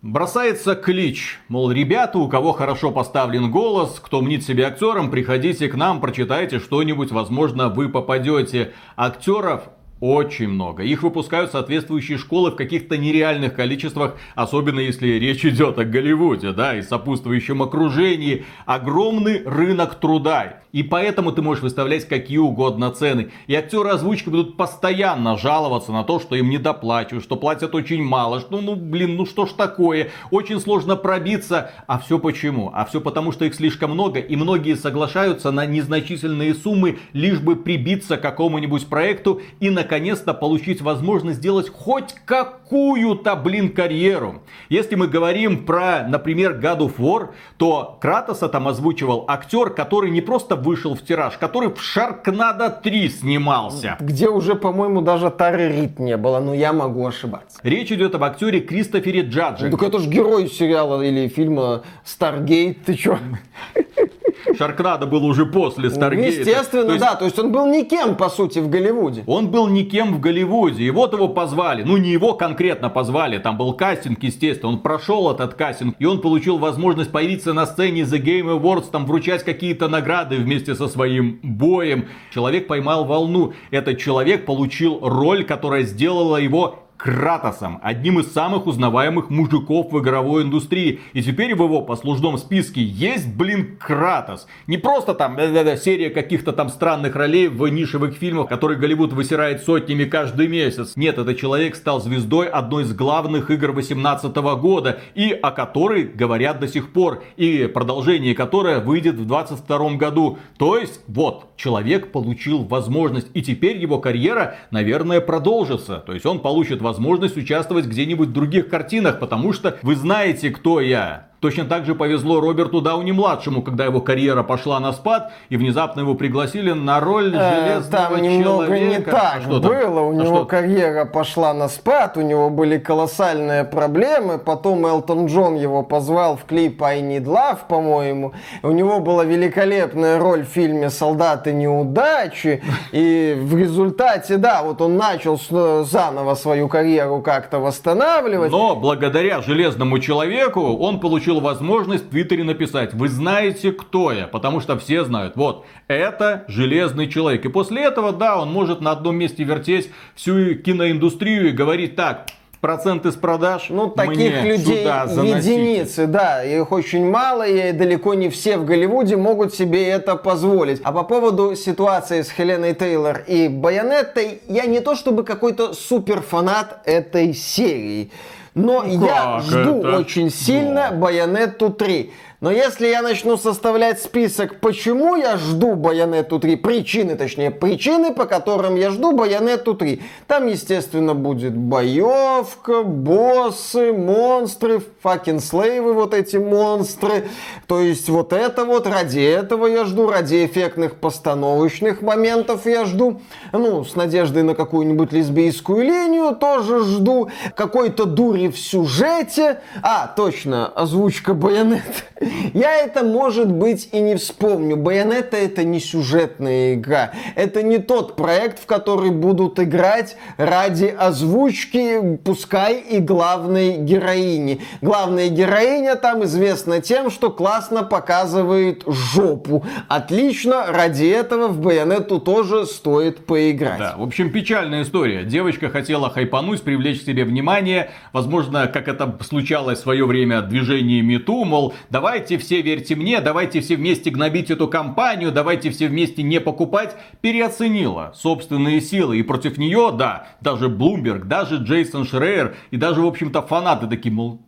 Бросается клич, мол, ребята, у кого хорошо поставлен голос, кто мнит себя актером, приходите к нам, прочитайте что-нибудь, возможно, вы попадете. Актеров очень много. Их выпускают соответствующие школы в каких-то нереальных количествах, особенно если речь идет о Голливуде, да, и сопутствующем окружении. Огромный рынок труда. И поэтому ты можешь выставлять какие угодно цены. И актеры озвучки будут постоянно жаловаться на то, что им не доплачивают, что платят очень мало, что ну блин, ну что ж такое, очень сложно пробиться. А все почему? А все потому, что их слишком много, и многие соглашаются на незначительные суммы, лишь бы прибиться к какому-нибудь проекту и на наконец-то получить возможность сделать хоть какую-то, блин, карьеру. Если мы говорим про, например, God of War, то Кратоса там озвучивал актер, который не просто вышел в тираж, который в Шаркнадо 3 снимался. Где уже, по-моему, даже Тары Рид не было, но я могу ошибаться. Речь идет об актере Кристофере Джаджи. Ну, так это же герой сериала или фильма Старгейт, ты чё? Шаркнадо был уже после Старгейта. Ну, естественно, то есть, да. То есть он был никем, по сути, в Голливуде. Он был никем в Голливуде. И вот его позвали. Ну, не его конкретно позвали. Там был кастинг, естественно. Он прошел этот кастинг. И он получил возможность появиться на сцене The Game Awards, там вручать какие-то награды вместе со своим боем. Человек поймал волну. Этот человек получил роль, которая сделала его Кратосом, одним из самых узнаваемых мужиков в игровой индустрии. И теперь в его послужном списке есть, блин, Кратос. Не просто там серия каких-то там странных ролей в нишевых фильмах, которые Голливуд высирает сотнями каждый месяц. Нет, этот человек стал звездой одной из главных игр 2018 года, и о которой говорят до сих пор, и продолжение которое выйдет в 2022 году. То есть, вот, человек получил возможность, и теперь его карьера, наверное, продолжится. То есть он получит возможность участвовать где-нибудь в других картинах, потому что вы знаете, кто я. Точно так же повезло Роберту Дауни-младшему, когда его карьера пошла на спад, и внезапно его пригласили на роль э, железного Там немного человека. не так а что было, там? у а него что? карьера пошла на спад, у него были колоссальные проблемы, потом Элтон Джон его позвал в клип I Need Love, по-моему, у него была великолепная роль в фильме «Солдаты неудачи», и в результате, да, вот он начал заново свою карьеру как-то восстанавливать. Но благодаря железному человеку он получил получил возможность в Твиттере написать, вы знаете, кто я, потому что все знают, вот, это Железный Человек. И после этого, да, он может на одном месте вертеть всю киноиндустрию и говорить так, проценты с продаж. Ну, таких людей единицы, да, их очень мало, и далеко не все в Голливуде могут себе это позволить. А по поводу ситуации с Хеленой Тейлор и Байонеттой, я не то чтобы какой-то супер фанат этой серии. Но ну, я жду это? очень сильно Но. Байонетту 3. Но если я начну составлять список, почему я жду Байонету 3, причины, точнее, причины, по которым я жду Байонету 3, там, естественно, будет боевка, боссы, монстры, факин слейвы, вот эти монстры. То есть вот это вот, ради этого я жду, ради эффектных постановочных моментов я жду. Ну, с надеждой на какую-нибудь лесбийскую линию тоже жду. Какой-то дури в сюжете. А, точно, озвучка Байонет. Я это, может быть, и не вспомню. Байонета это не сюжетная игра. Это не тот проект, в который будут играть ради озвучки, пускай и главной героини. Главная героиня там известна тем, что классно показывает жопу. Отлично, ради этого в Байонету тоже стоит поиграть. Да, в общем, печальная история. Девочка хотела хайпануть, привлечь к себе внимание. Возможно, как это случалось в свое время движение Мету, мол, давай давайте все верьте мне, давайте все вместе гнобить эту компанию, давайте все вместе не покупать, переоценила собственные силы. И против нее, да, даже Блумберг, даже Джейсон Шрейер и даже, в общем-то, фанаты такие, мол,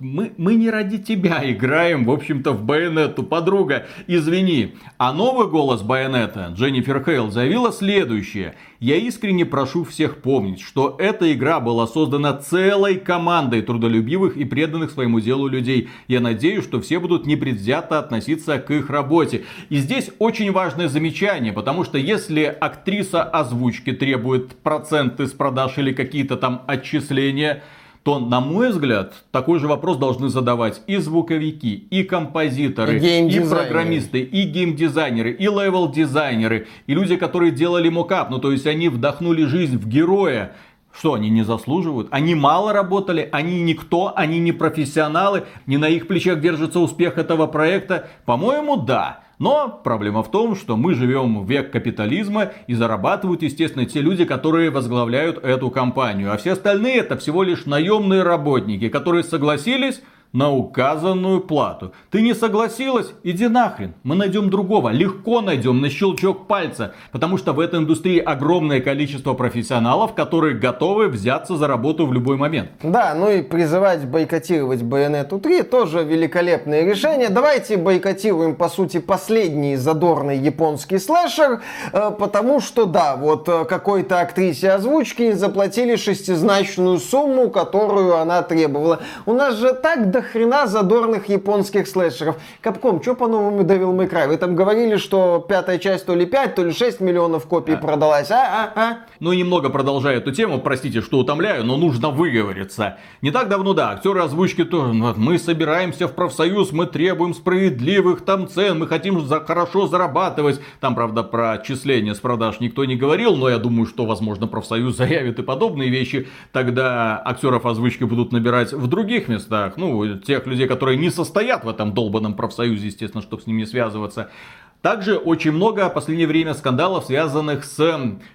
мы, мы не ради тебя играем, в общем-то, в Байонету, подруга, извини. А новый голос Байонета, Дженнифер Хейл, заявила следующее. Я искренне прошу всех помнить, что эта игра была создана целой командой трудолюбивых и преданных своему делу людей. Я надеюсь, что все будут непредвзято относиться к их работе. И здесь очень важное замечание, потому что если актриса озвучки требует проценты с продаж или какие-то там отчисления, то, на мой взгляд, такой же вопрос должны задавать и звуковики, и композиторы, и, и программисты, и геймдизайнеры, и левел-дизайнеры, и люди, которые делали мокап, ну то есть они вдохнули жизнь в героя. Что, они не заслуживают? Они мало работали, они никто, они не профессионалы, не на их плечах держится успех этого проекта? По-моему, да. Но проблема в том, что мы живем в век капитализма и зарабатывают, естественно, те люди, которые возглавляют эту компанию. А все остальные это всего лишь наемные работники, которые согласились на указанную плату. Ты не согласилась? Иди нахрен. Мы найдем другого. Легко найдем на щелчок пальца. Потому что в этой индустрии огромное количество профессионалов, которые готовы взяться за работу в любой момент. Да, ну и призывать бойкотировать Bayonetta 3 тоже великолепное решение. Давайте бойкотируем, по сути, последний задорный японский слэшер, э, потому что, да, вот э, какой-то актрисе озвучки заплатили шестизначную сумму, которую она требовала. У нас же так до хрена задорных японских слэшеров. Капком, что по-новому Devil May Cry? Вы там говорили, что пятая часть то ли 5, то ли 6 миллионов копий а. продалась. А, а, а? Ну, немного продолжая эту тему, простите, что утомляю, но нужно выговориться. Не так давно, да, актеры озвучки тоже, ну, мы собираемся в профсоюз, мы требуем справедливых там цен, мы хотим за хорошо зарабатывать. Там, правда, про отчисления с продаж никто не говорил, но я думаю, что, возможно, профсоюз заявит и подобные вещи. Тогда актеров озвучки будут набирать в других местах. Ну, тех людей, которые не состоят в этом долбанном профсоюзе, естественно, чтобы с ними связываться. Также очень много в последнее время скандалов, связанных с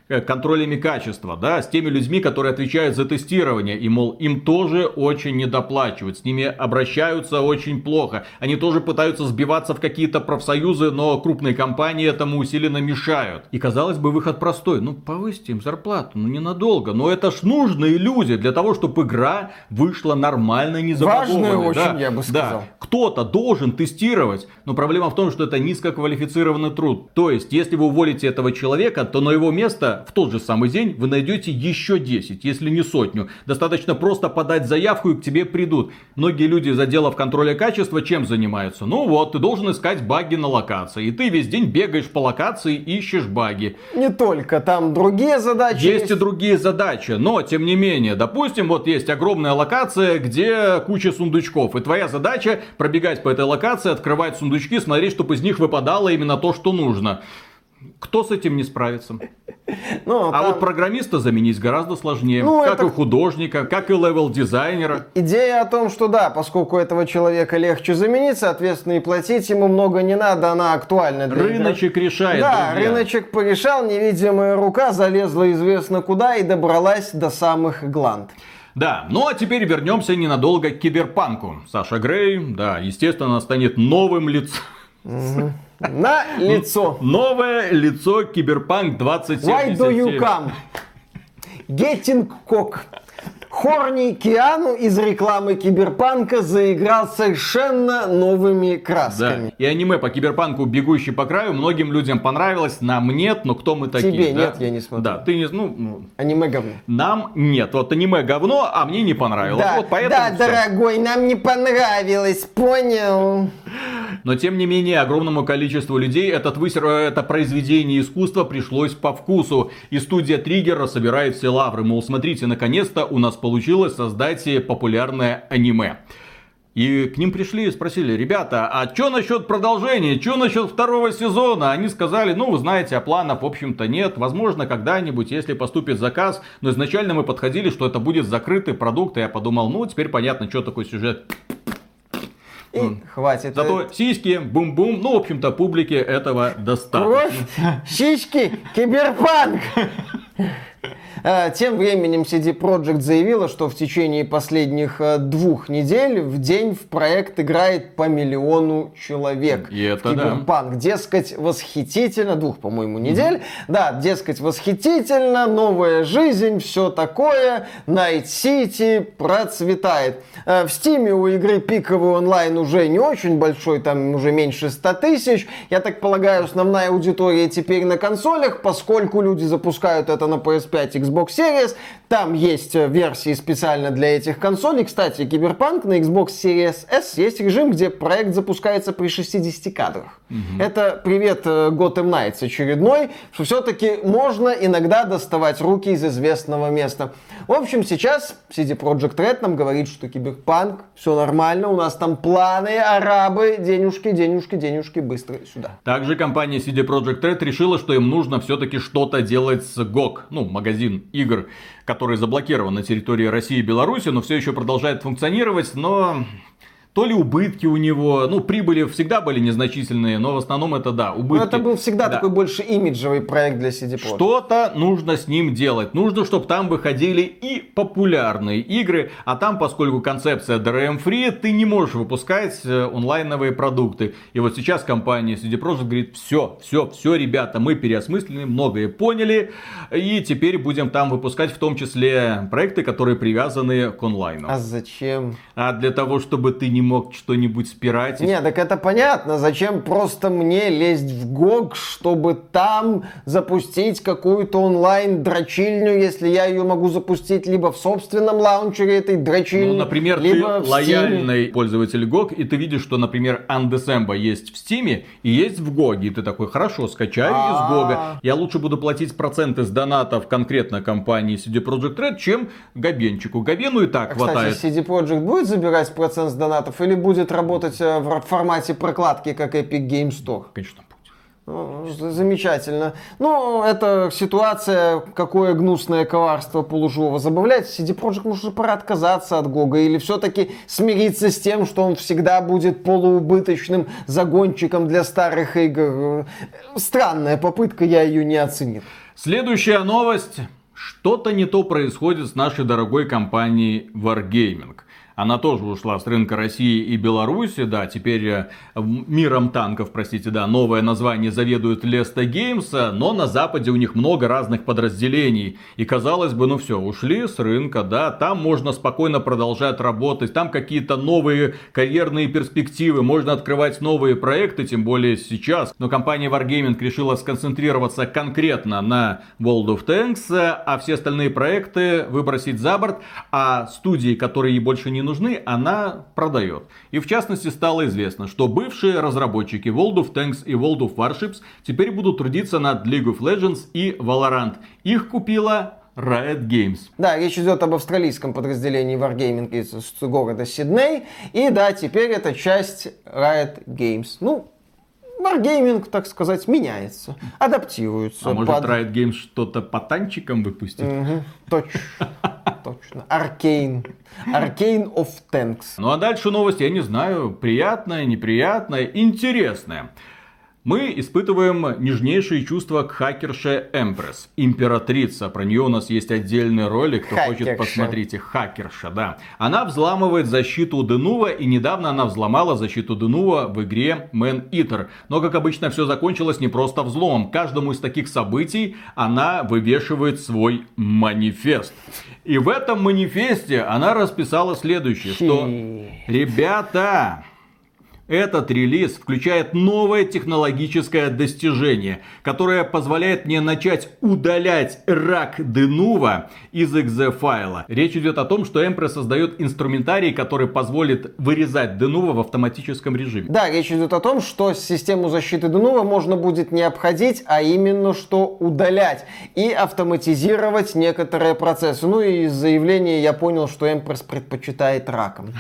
э, контролями качества, да, с теми людьми, которые отвечают за тестирование, и, мол, им тоже очень недоплачивают, с ними обращаются очень плохо. Они тоже пытаются сбиваться в какие-то профсоюзы, но крупные компании этому усиленно мешают. И, казалось бы, выход простой, ну, повысьте им зарплату, ну, ненадолго, но это ж нужные люди для того, чтобы игра вышла нормально, не очень, да, я бы сказал. Да, кто-то должен тестировать, но проблема в том, что это низкоквалифицированные квалифицированный труд. То есть, если вы уволите этого человека, то на его место в тот же самый день вы найдете еще 10, если не сотню. Достаточно просто подать заявку и к тебе придут. Многие люди из отделов контроля качества чем занимаются? Ну вот, ты должен искать баги на локации. И ты весь день бегаешь по локации ищешь баги. Не только, там другие задачи. Есть, есть и другие задачи, но тем не менее, допустим, вот есть огромная локация, где куча сундучков. И твоя задача пробегать по этой локации, открывать сундучки, смотреть, чтобы из них выпадало именно на то, что нужно. Кто с этим не справится? Ну, а там... вот программиста заменить гораздо сложнее. Ну, как это... и художника, как и левел-дизайнера. Идея о том, что да, поскольку этого человека легче заменить, соответственно, и платить ему много не надо, она актуальна для Рыночек игры. решает. Да, друзья. рыночек порешал, невидимая рука залезла известно куда и добралась до самых гланд. Да, ну а теперь вернемся ненадолго к киберпанку. Саша Грей, да, естественно, станет новым лицом. Угу. На лицо. Новое лицо Киберпанк 2077. Why do you come? Getting cock. Хорни Киану из рекламы Киберпанка заиграл совершенно новыми красками. Да. И аниме по Киберпанку «Бегущий по краю» многим людям понравилось, нам нет, но кто мы такие? Тебе да? нет, я не смотрю. Да, ты не, ну, ну, Аниме говно. нам нет. Вот аниме говно, а мне не понравилось. Да, вот поэтому да, дорогой, нам не понравилось, понял? Но тем не менее, огромному количеству людей этот высер... э, это произведение искусства пришлось по вкусу. И студия Триггера собирает все лавры. Мол, смотрите, наконец-то у нас получилось создать популярное аниме. И к ним пришли и спросили, ребята, а что насчет продолжения, что насчет второго сезона? Они сказали, ну, вы знаете, а планов, в общем-то, нет. Возможно, когда-нибудь, если поступит заказ. Но изначально мы подходили, что это будет закрытый продукт. И я подумал, ну, теперь понятно, что такой сюжет. И хватит. Зато сиськи, бум-бум, ну, в общем-то, публике этого достаточно. Кровь, щички, киберпанк. А, Тем временем CD Projekt заявила, что в течение последних э, двух недель в день в проект играет по миллиону человек. И это в да. Киберпанк. Дескать, восхитительно, двух, по-моему, недель. Да, дескать, восхитительно, новая жизнь, все такое. Night City процветает. Э, В Стиме у игры пиковый онлайн уже не очень большой, там уже меньше 100 тысяч. Я так полагаю, основная аудитория теперь на консолях, поскольку люди запускают это на PS5, Xbox Series. Там есть э, версии специально для этих консолей. Кстати, Киберпанк на Xbox Series S есть режим, где проект запускается при 60 кадрах. Это привет э, Gotham Knights очередной, что все-таки можно иногда доставать руки из известного места. В общем, сейчас CD Projekt Red нам говорит, что Киберпанк, все нормально, у нас там планы, арабы, денежки, денежки, денежки, быстро сюда. Также компания CD Projekt Red решила, что им нужно все-таки что-то делать с GOG, ну, магазин игр, который заблокирован на территории России и Беларуси, но все еще продолжает функционировать, но то ли убытки у него, ну, прибыли всегда были незначительные, но в основном это, да, Но убытки. это был всегда Да. такой больше имиджевый проект для CD Projekt. Что-то нужно с ним делать. Нужно, чтобы там выходили и популярные игры. А там, поскольку концепция DRM-free, ты не можешь выпускать э, онлайновые продукты. И вот сейчас компания CD Projekt говорит, все, все, все, ребята, мы переосмыслили, многое поняли. И теперь будем там выпускать в том числе проекты, которые привязаны к онлайну. А зачем? А для того, чтобы ты не мог что-нибудь спиратить. Не, так это понятно. Зачем просто мне лезть в ГОГ, чтобы там запустить какую-то онлайн-дрочильню, если я ее могу запустить либо в собственном лаунчере этой дрочильни, Ну, например, ты либо в Steam. лояльный пользователь GOG, и ты видишь, что, например, Undecember есть в Steam и есть в GOG, и ты такой, хорошо, скачаю из А. GOG. Я лучше буду платить проценты с донатов конкретно компании CD Projekt Red, чем Габенчику. Габену и так А, Кстати, хватает. CD Projekt будет забирать процент с донатов или будет работать э, в формате прокладки, как Epic Game Store? Конечно, будет. Замечательно. Ну, это ситуация, какое гнусное коварство полуживого забавляет. CD Projekt может пора отказаться от Гога или все-таки смириться с тем, что он всегда будет полуубыточным загончиком для старых игр. Странная попытка, я ее не оценил. Следующая новость. Что-то не то происходит с нашей дорогой компанией Wargaming. Она тоже ушла с рынка России и Беларуси, да, теперь э, миром танков, простите, да, новое название заведует Леста Геймс, но на Западе у них много разных подразделений. И казалось бы, ну все, ушли с рынка, да, там можно спокойно продолжать работать, там какие-то новые карьерные перспективы, можно открывать новые проекты, тем более сейчас. Но компания Wargaming решила сконцентрироваться конкретно на World of Tanks, а все остальные проекты выбросить за борт, а студии, которые ей больше не нужны, она продает. И в частности стало известно, что бывшие разработчики World of Tanks и World of Warships теперь будут трудиться над League of Legends и Valorant. Их купила Riot Games. Да, речь идет об австралийском подразделении Wargaming из города Сидней. И да, теперь это часть Riot Games. Ну, Wargaming, так сказать, меняется, адаптируется. А может под- Riot Games что-то по танчикам выпустит? Мгм, Точно, точно. Аркейн. Аркейн of Tanks. Ну а дальше новость, я не знаю, приятная, неприятная, интересная. Мы испытываем нежнейшие чувства к хакерше Эмпресс, императрица. Про нее у нас есть отдельный ролик, кто Хакерша. хочет посмотрите. Хакерша, да. Она взламывает защиту Денува, и недавно она взломала защиту Денува в игре Man Eater. Но, как обычно, все закончилось не просто взломом. Каждому из таких событий она вывешивает свой манифест. И в этом манифесте она расписала следующее, что Ребята, этот релиз включает новое технологическое достижение, которое позволяет мне начать удалять рак Денува из exe файла. Речь идет о том, что Empress создает инструментарий, который позволит вырезать Денува в автоматическом режиме. Да, речь идет о том, что систему защиты Денува можно будет не обходить, а именно что удалять и автоматизировать некоторые процессы. Ну и из заявления я понял, что Empress предпочитает раком.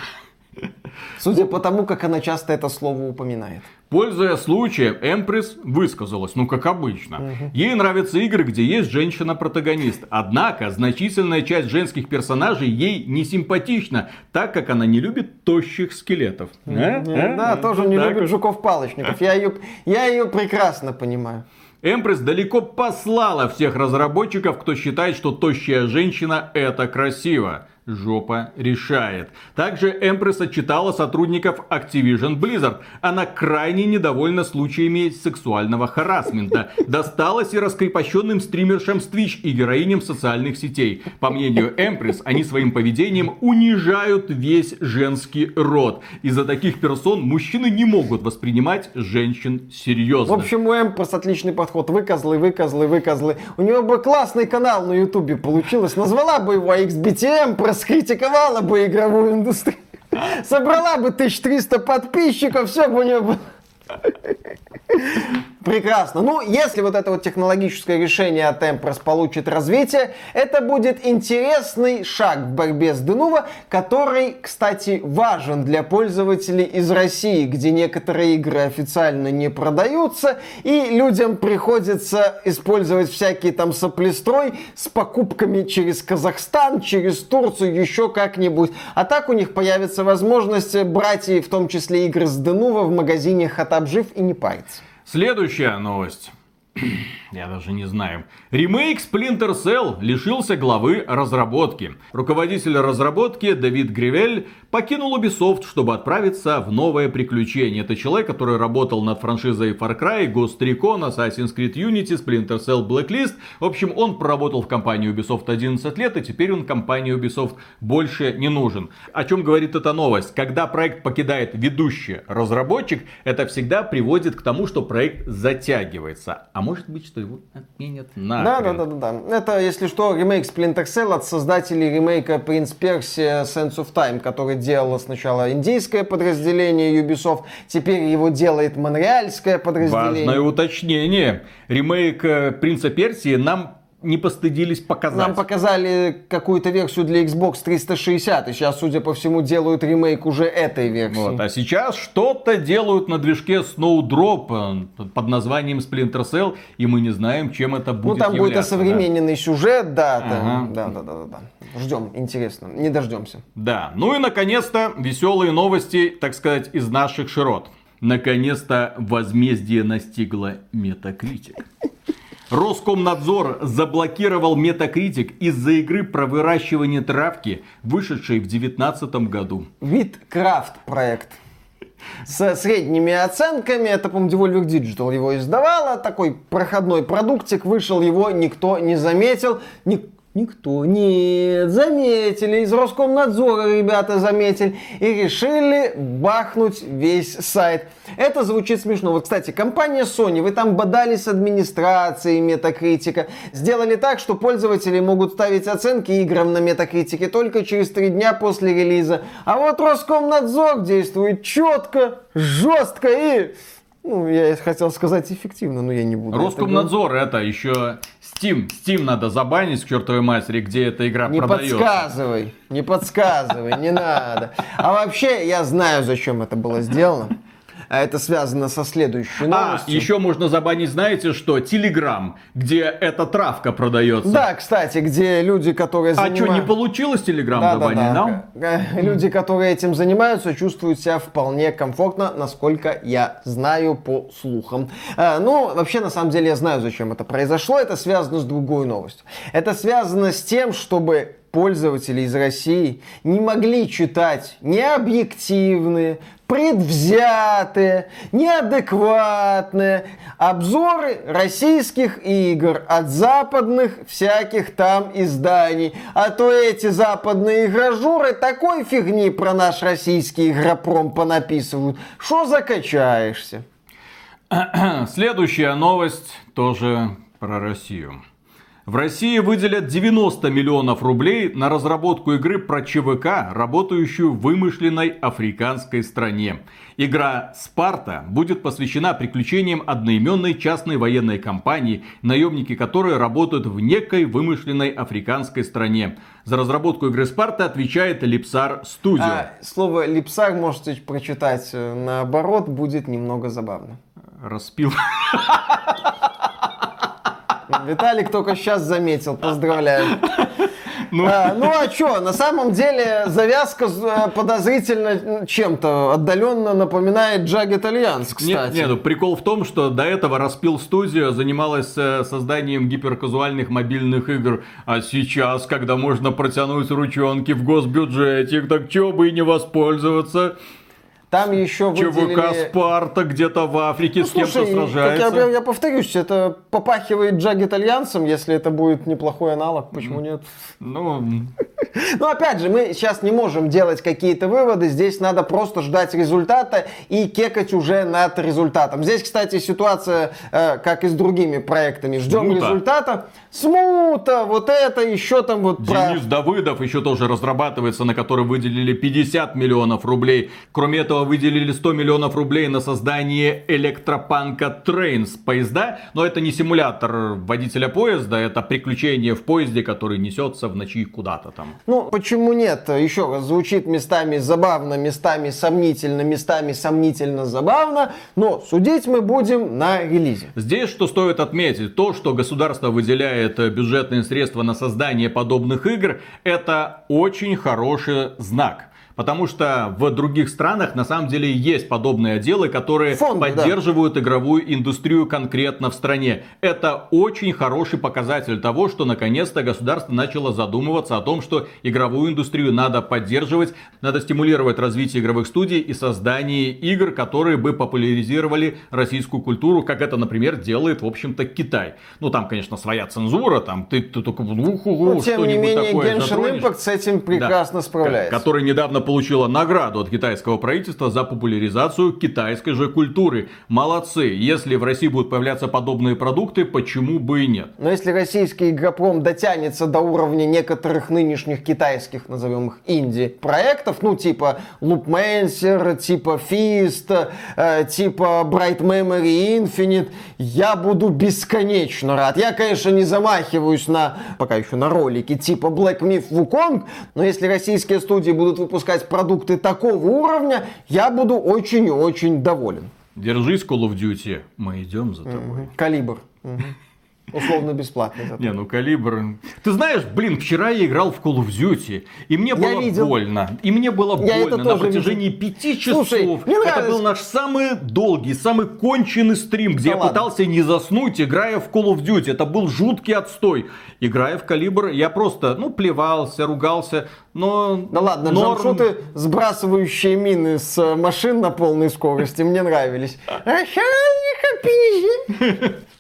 Судя по тому, как она часто это слово упоминает. Пользуясь случаем, Эмпресс высказалась, ну как обычно. Ей нравятся игры, где есть женщина-протагонист. Однако, значительная часть женских персонажей ей не симпатична, так как она не любит тощих скелетов. А? А? Да, тоже не Так любит жуков-палочников. Я ее, я ее прекрасно понимаю. Эмпресс далеко послала всех разработчиков, кто считает, что тощая женщина это красиво. Жопа решает. Также Эмпресс отчитала сотрудников Activision Blizzard. Она крайне недовольна случаями сексуального харасмента. Досталось и раскрепощенным стримершам с Twitch и героиням социальных сетей. По мнению Эмпресс, они своим поведением унижают весь женский род. Из-за таких персон мужчины не могут воспринимать женщин серьезно. В общем, у Эмпресс отличный подход. Вы козлы, вы козлы, вы козлы. У него бы классный канал на Ютубе получилось. Назвала бы его XBT Эмпресс, критиковала бы игровую индустрию. Собрала бы 1300 подписчиков, все бы у нее было. Прекрасно. Ну, если вот это вот технологическое решение от Empress получит развитие, это будет интересный шаг в борьбе с Denuvo, который, кстати, важен для пользователей из России, где некоторые игры официально не продаются, и людям приходится использовать всякие там соплестрой с покупками через Казахстан, через Турцию, еще как-нибудь. А так у них появится возможность брать и в том числе игры с Denuvo в магазине Хатабжив и не париться. Следующая новость. Я даже не знаю. Ремейк Splinter Cell лишился главы разработки. Руководитель разработки Давид Гривель покинул Ubisoft, чтобы отправиться в новое приключение. Это человек, который работал над франшизой Far Cry, Ghost Recon, Assassin's Creed Unity, Splinter Cell Blacklist. В общем, он проработал в компании Ubisoft 11 лет, и теперь он компании Ubisoft больше не нужен. О чем говорит эта новость? Когда проект покидает ведущий разработчик, это всегда приводит к тому, что проект затягивается. А может быть, что его отменят Да, нахрен. да, да, да, да. Это, если что, ремейк Splinter Cell от создателей ремейка Prince Persia Sense of Time, который делало сначала индийское подразделение Ubisoft, теперь его делает монреальское подразделение. Важное уточнение. Ремейк э, Принца Персии нам не постыдились показать. Нам показали какую-то версию для Xbox 360, и сейчас, судя по всему, делают ремейк уже этой версии. Вот, а сейчас что-то делают на движке Snowdrop э, под названием Splinter Cell, и мы не знаем, чем это ну, будет там будет являться, да. осовремененный сюжет, да, Ага. да, да, да, да, да. Ждем, интересно, не дождемся. Да, ну и наконец-то веселые новости, так сказать, из наших широт. Наконец-то возмездие настигло Metacritic. Роскомнадзор заблокировал Metacritic из-за игры про выращивание травки, вышедшей в 2019 году. Виткрафт проект. С средними оценками, это, по-моему, Devolver Digital его издавала, такой проходной продуктик, вышел, его никто не заметил, Ни- Никто, нет, заметили, из Роскомнадзора ребята заметили и решили бахнуть весь сайт. Это звучит смешно. Вот, кстати, компания Sony, вы там бодались с администрацией Метакритика, сделали так, что пользователи могут ставить оценки играм на Метакритике только через три дня после релиза. А вот Роскомнадзор действует четко, жестко и... Ну, я хотел сказать эффективно, но я не буду. это Роскомнадзор это еще Steam. Steam надо забанить к чертовой матери, где эта игра Не продается. подсказывай, не подсказывай, не надо. А вообще, я знаю, зачем это было сделано. А это связано со следующей А, новостью. еще можно забанить, знаете что, Телеграм, где эта травка продается. Да, кстати, где люди, которые А что, не занимаются... получилось Телеграм Да, да, забанить? да. Э, Люди, которые этим занимаются, чувствуют себя вполне комфортно, насколько я знаю по слухам. Э, Ну, вообще, на самом деле, я знаю, зачем это произошло. Это связано с другой новостью. Это связано с тем, чтобы пользователи из России не могли читать необъективные, предвзятые, неадекватные обзоры российских игр от западных всяких там изданий. А то эти западные игражуры такой фигни про наш российский игропром понаписывают, что закачаешься. Следующая новость тоже про Россию. В России выделят 90 миллионов рублей на разработку игры про ЧВК, работающую в вымышленной африканской стране. Игра «Спарта» будет посвящена приключениям одноименной частной военной компании, наемники которой работают в некой вымышленной африканской стране. За разработку игры «Спарта» отвечает Липсар Студио. А, слово «липсар» можете прочитать э, наоборот, будет немного забавно. Распил. Виталик только сейчас заметил, поздравляю. Ну. А, ну а что, на самом деле завязка э, подозрительно чем-то отдаленно напоминает Alliance, Нет, кстати. нет, ну, прикол в том, что до этого Распил Студио занималась э, созданием гиперказуальных мобильных игр. А сейчас, когда можно протянуть ручонки в госбюджете, так чё бы и не воспользоваться. Там еще ЧВК выделили... Спарта где-то в Африке Ну, с кем-то сражается. я, я повторюсь, это попахивает Jagged Alliance, если это будет неплохой аналог, почему нет? Ну, Ну, опять же, мы сейчас не можем делать какие-то выводы, здесь надо просто ждать результата и кекать уже над результатом. Здесь, кстати, ситуация, э, как и с другими проектами. Ждем Смута. результата. Смута, вот это, еще там вот про... Денис Давыдов еще тоже разрабатывается, на который выделили 50 миллионов рублей. Кроме этого, выделили 100 миллионов рублей на создание электропанка Trains поезда. Но это не симулятор водителя поезда, это приключение в поезде, который несется в ночи куда-то там. Ну, почему нет? Еще раз, звучит местами забавно, местами сомнительно, местами сомнительно забавно, но судить мы будем на релизе. Здесь что стоит отметить, то, что государство выделяет бюджетные средства на создание подобных игр, это очень хороший знак. Потому что в других странах на самом деле есть подобные отделы, которые Фонды, да. поддерживают игровую индустрию конкретно в стране. Это очень хороший показатель того, что наконец-то государство начало задумываться о том, что игровую индустрию надо поддерживать, надо стимулировать развитие игровых студий и создание игр, которые бы популяризировали российскую культуру, как это, например, делает, в общем-то, Китай. Ну, там, конечно, своя цензура, там ты, ты только уху, Но, тем не что-нибудь менее, такое Genshin затронешь. Impact с этим прекрасно Да. справляется. Который недавно получила награду от китайского правительства за популяризацию китайской же культуры. Молодцы. Если в России будут появляться подобные продукты, почему бы и нет? Но если российский игропром дотянется до уровня некоторых нынешних китайских, назовем их, инди-проектов, ну, типа Loopmancer, типа Fist, э, типа Bright Memory Infinite, я буду бесконечно рад. Я, конечно, не замахиваюсь на, пока еще на ролики, типа Black Myth Wukong, но если российские студии будут выпускать продукты такого уровня, я буду очень и очень доволен. Держись, Call of Duty. Мы идем за тобой. Калибр. Мгм. Условно бесплатный. зато. Не, ну калибр. Ты знаешь, блин, вчера я играл в Call of Duty, и мне было видел. больно. И мне было Я больно на протяжении пяти часов. Слушай, это был наш самый долгий, самый конченый стрим, где Да я ладно. пытался не заснуть, играя в Call of Duty. Это был жуткий отстой. Играя в калибр, я просто, ну, плевался, ругался, но... Да ладно, норм. джамшуты, сбрасывающие мины с э, машин на полной скорости, мне нравились. Охранника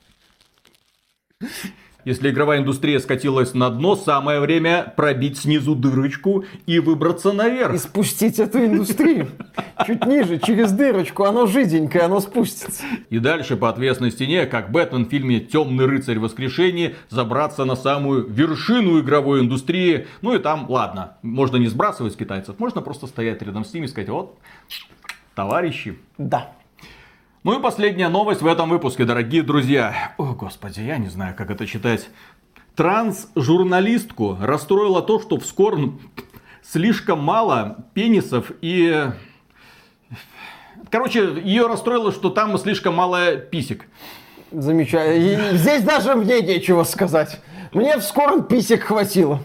Если игровая индустрия скатилась на дно, самое время пробить снизу дырочку и выбраться наверх. И спустить эту индустрию. Чуть ниже, через дырочку, оно жиденькое, оно спустится. И дальше по отвесной стене, как Бэтмен в фильме «Темный рыцарь воскрешения», забраться на самую вершину игровой индустрии. Ну и там, ладно, можно не сбрасывать китайцев, можно просто стоять рядом с ними и сказать, вот, товарищи. Да. Ну и последняя новость в этом выпуске, дорогие друзья. О, господи, я не знаю, как это читать. Транс-журналистку расстроило то, что в Скорн слишком мало пенисов и Короче, ее расстроило, что там слишком мало писек. Замечательно. И здесь даже мне нечего сказать. Мне в скором писек хватило.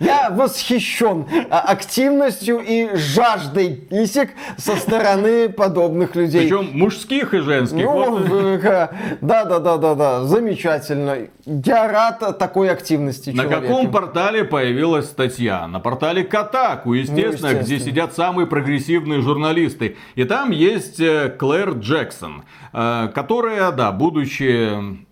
Я восхищен а, активностью и жаждой писек со стороны подобных людей. Причем мужских и женских. Ну, э, да, да, да, да, да, замечательно. Я рад такой активности На человека. каком портале появилась статья? На портале Катаку, естественно, Ну, где естественно. сидят самые прогрессивные журналисты. И там есть э, Клэр Джексон, э, которая, да, будучи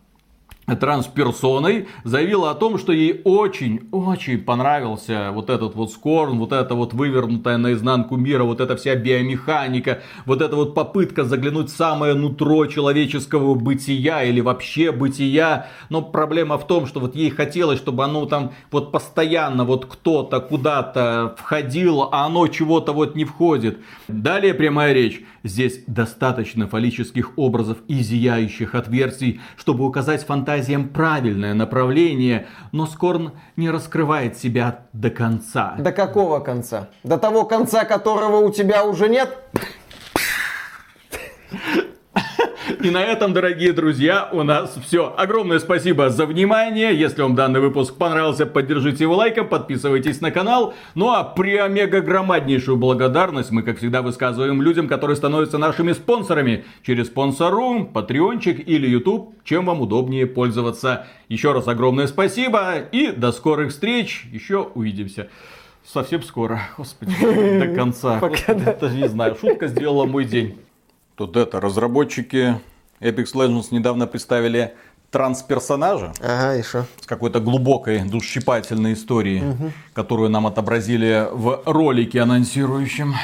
трансперсоной, заявила о том, что ей очень-очень понравился вот этот вот скорн, вот это вот вывернутая наизнанку мира, вот эта вся биомеханика, вот эта вот попытка заглянуть в самое нутро человеческого бытия или вообще бытия. Но проблема в том, что вот ей хотелось, чтобы оно там вот постоянно вот кто-то куда-то входил, а оно чего-то вот не входит. Далее прямая речь. Здесь достаточно фаллических образов и зияющих отверстий, чтобы указать фантазиям правильное направление, но Скорн не раскрывает себя до конца. До какого конца? До того конца, которого у тебя уже нет? И на этом, дорогие друзья, у нас все. Огромное спасибо за внимание. Если вам данный выпуск понравился, поддержите его лайком, подписывайтесь на канал. Ну а при омега громаднейшую благодарность мы, как всегда, высказываем людям, которые становятся нашими спонсорами через спонсору, патреончик или YouTube, чем вам удобнее пользоваться. Еще раз огромное спасибо и до скорых встреч. Еще увидимся. Совсем скоро, господи, до конца. Пока, да. Даже не знаю, шутка сделала мой день. Тут это, разработчики Apex Legends недавно представили трансперсонажа Ага, что? с какой-то глубокой душщипательной историей, которую нам отобразили в ролике анонсирующем.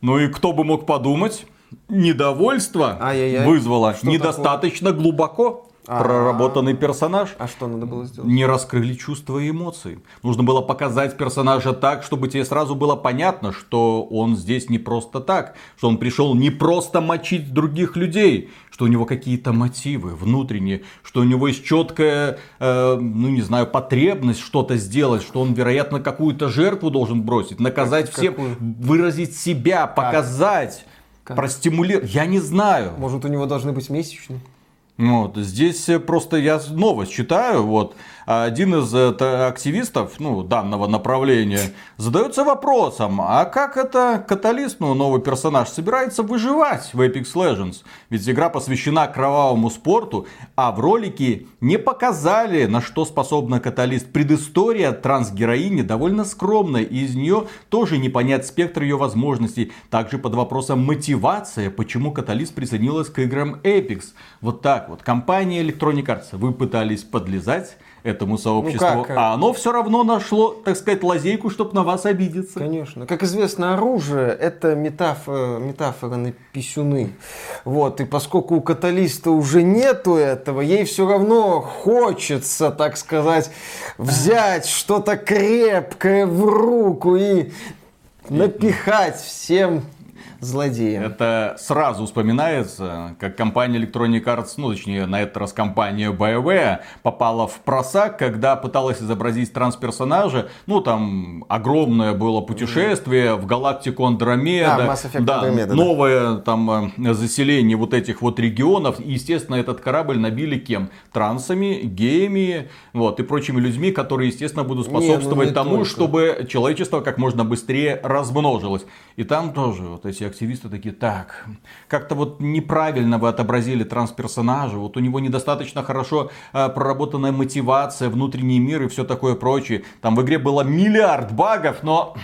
Ну и кто бы мог подумать, недовольство Ай-яй-яй. вызвало Что недостаточно глубоко проработанный персонаж. А что надо было сделать? Не раскрыли чувства и эмоции. Нужно было показать персонажа так, чтобы тебе сразу было понятно, что он здесь не просто так, что он пришел не просто мочить других людей, что у него какие-то мотивы внутренние, что у него есть четкая, э, ну не знаю, потребность что-то сделать, что он, вероятно, какую-то жертву должен бросить, наказать Как- всем, какую? выразить себя, показать, простимулировать. Я не знаю. Может, у него должны быть месячные? Вот, здесь э, просто я новость читаю, вот, один из э, активистов, ну, данного направления, задается вопросом, а как это Каталист, ну, новый персонаж, собирается выживать в Apex Legends? Ведь игра посвящена кровавому спорту, а в ролике не показали, на что способна Каталист. Предыстория трансгероини довольно скромная, и из нее тоже не понять спектр ее возможностей. Также под вопросом мотивация, почему Каталист присоединилась к играм Apex. Вот так вот. Компания Electronic Arts, вы пытались подлезать этому сообществу, Ну как? а оно все равно нашло, так сказать, лазейку, чтобы на вас обидеться. Конечно. Как известно, оружие – это метафора, метафора на писюны. Вот. И поскольку у каталиста уже нету этого, ей все равно хочется, так сказать, взять что-то крепкое в руку и напихать всем злодеям. Это сразу вспоминается, как компания Electronic Arts, ну точнее на этот раз компания BioWare попала в просак, когда пыталась изобразить трансперсонажа. Ну там огромное было путешествие в галактику Андромеда. Да, да, Andromeda, да. новое там э, заселение вот этих вот регионов. И, естественно, этот корабль набили кем? Трансами, геями, вот, и прочими людьми, которые, естественно, будут Не, ну способствовать не тому, только. чтобы человечество как можно быстрее размножилось. И там тоже вот эти активисты такие, так, как-то вот неправильно вы отобразили трансперсонажа, вот у него недостаточно хорошо э, проработанная мотивация, внутренний мир и все такое прочее. Там в игре было миллиард багов, но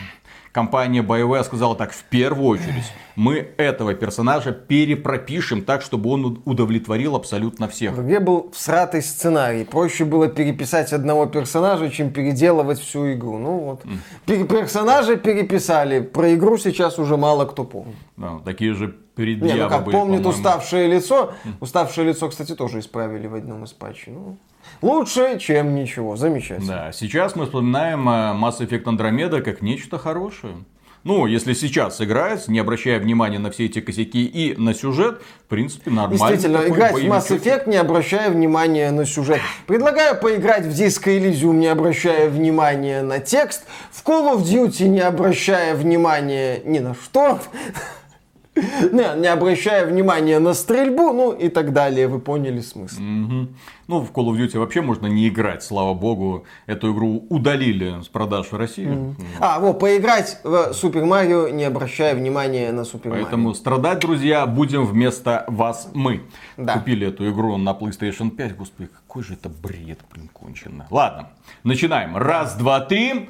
компания BioWare сказала так, в первую очередь, мы этого персонажа перепропишем так, чтобы он удовлетворил абсолютно всех. В игре был всратый сценарий. Проще было переписать одного персонажа, чем переделывать всю игру. Ну вот. Пер- Персонажа переписали. Про игру сейчас уже мало кто помнит. Да, такие же Не, предъявы ну как были, помнит по-моему. уставшее лицо. Уставшее лицо, кстати, тоже исправили в одном из патчей. Ну, лучше, чем ничего. Замечательно. Да, сейчас мы вспоминаем э, Mass Effect Andromeda как нечто хорошее. Ну, если сейчас играть, не обращая внимания на все эти косяки и на сюжет, в принципе, нормально. Действительно, играть в Mass. Effect, не обращая внимания на сюжет. Предлагаю поиграть в Disco Elysium, не обращая внимания на текст. В Call of Duty, не обращая внимания ни на что. Не, не обращая внимания на стрельбу, ну и так далее. Вы поняли смысл. Мгм. Ну, в Call of Duty вообще можно не играть, слава богу. Эту игру удалили с продаж в России. А, вот, поиграть в Супер Марио, не обращая внимания на Супер Поэтому Марио. страдать, друзья, будем вместо вас мы. Да. Купили эту игру на PlayStation 5. Господи, какой же это бред, блин, кончено. Ладно, начинаем. Раз, два, три.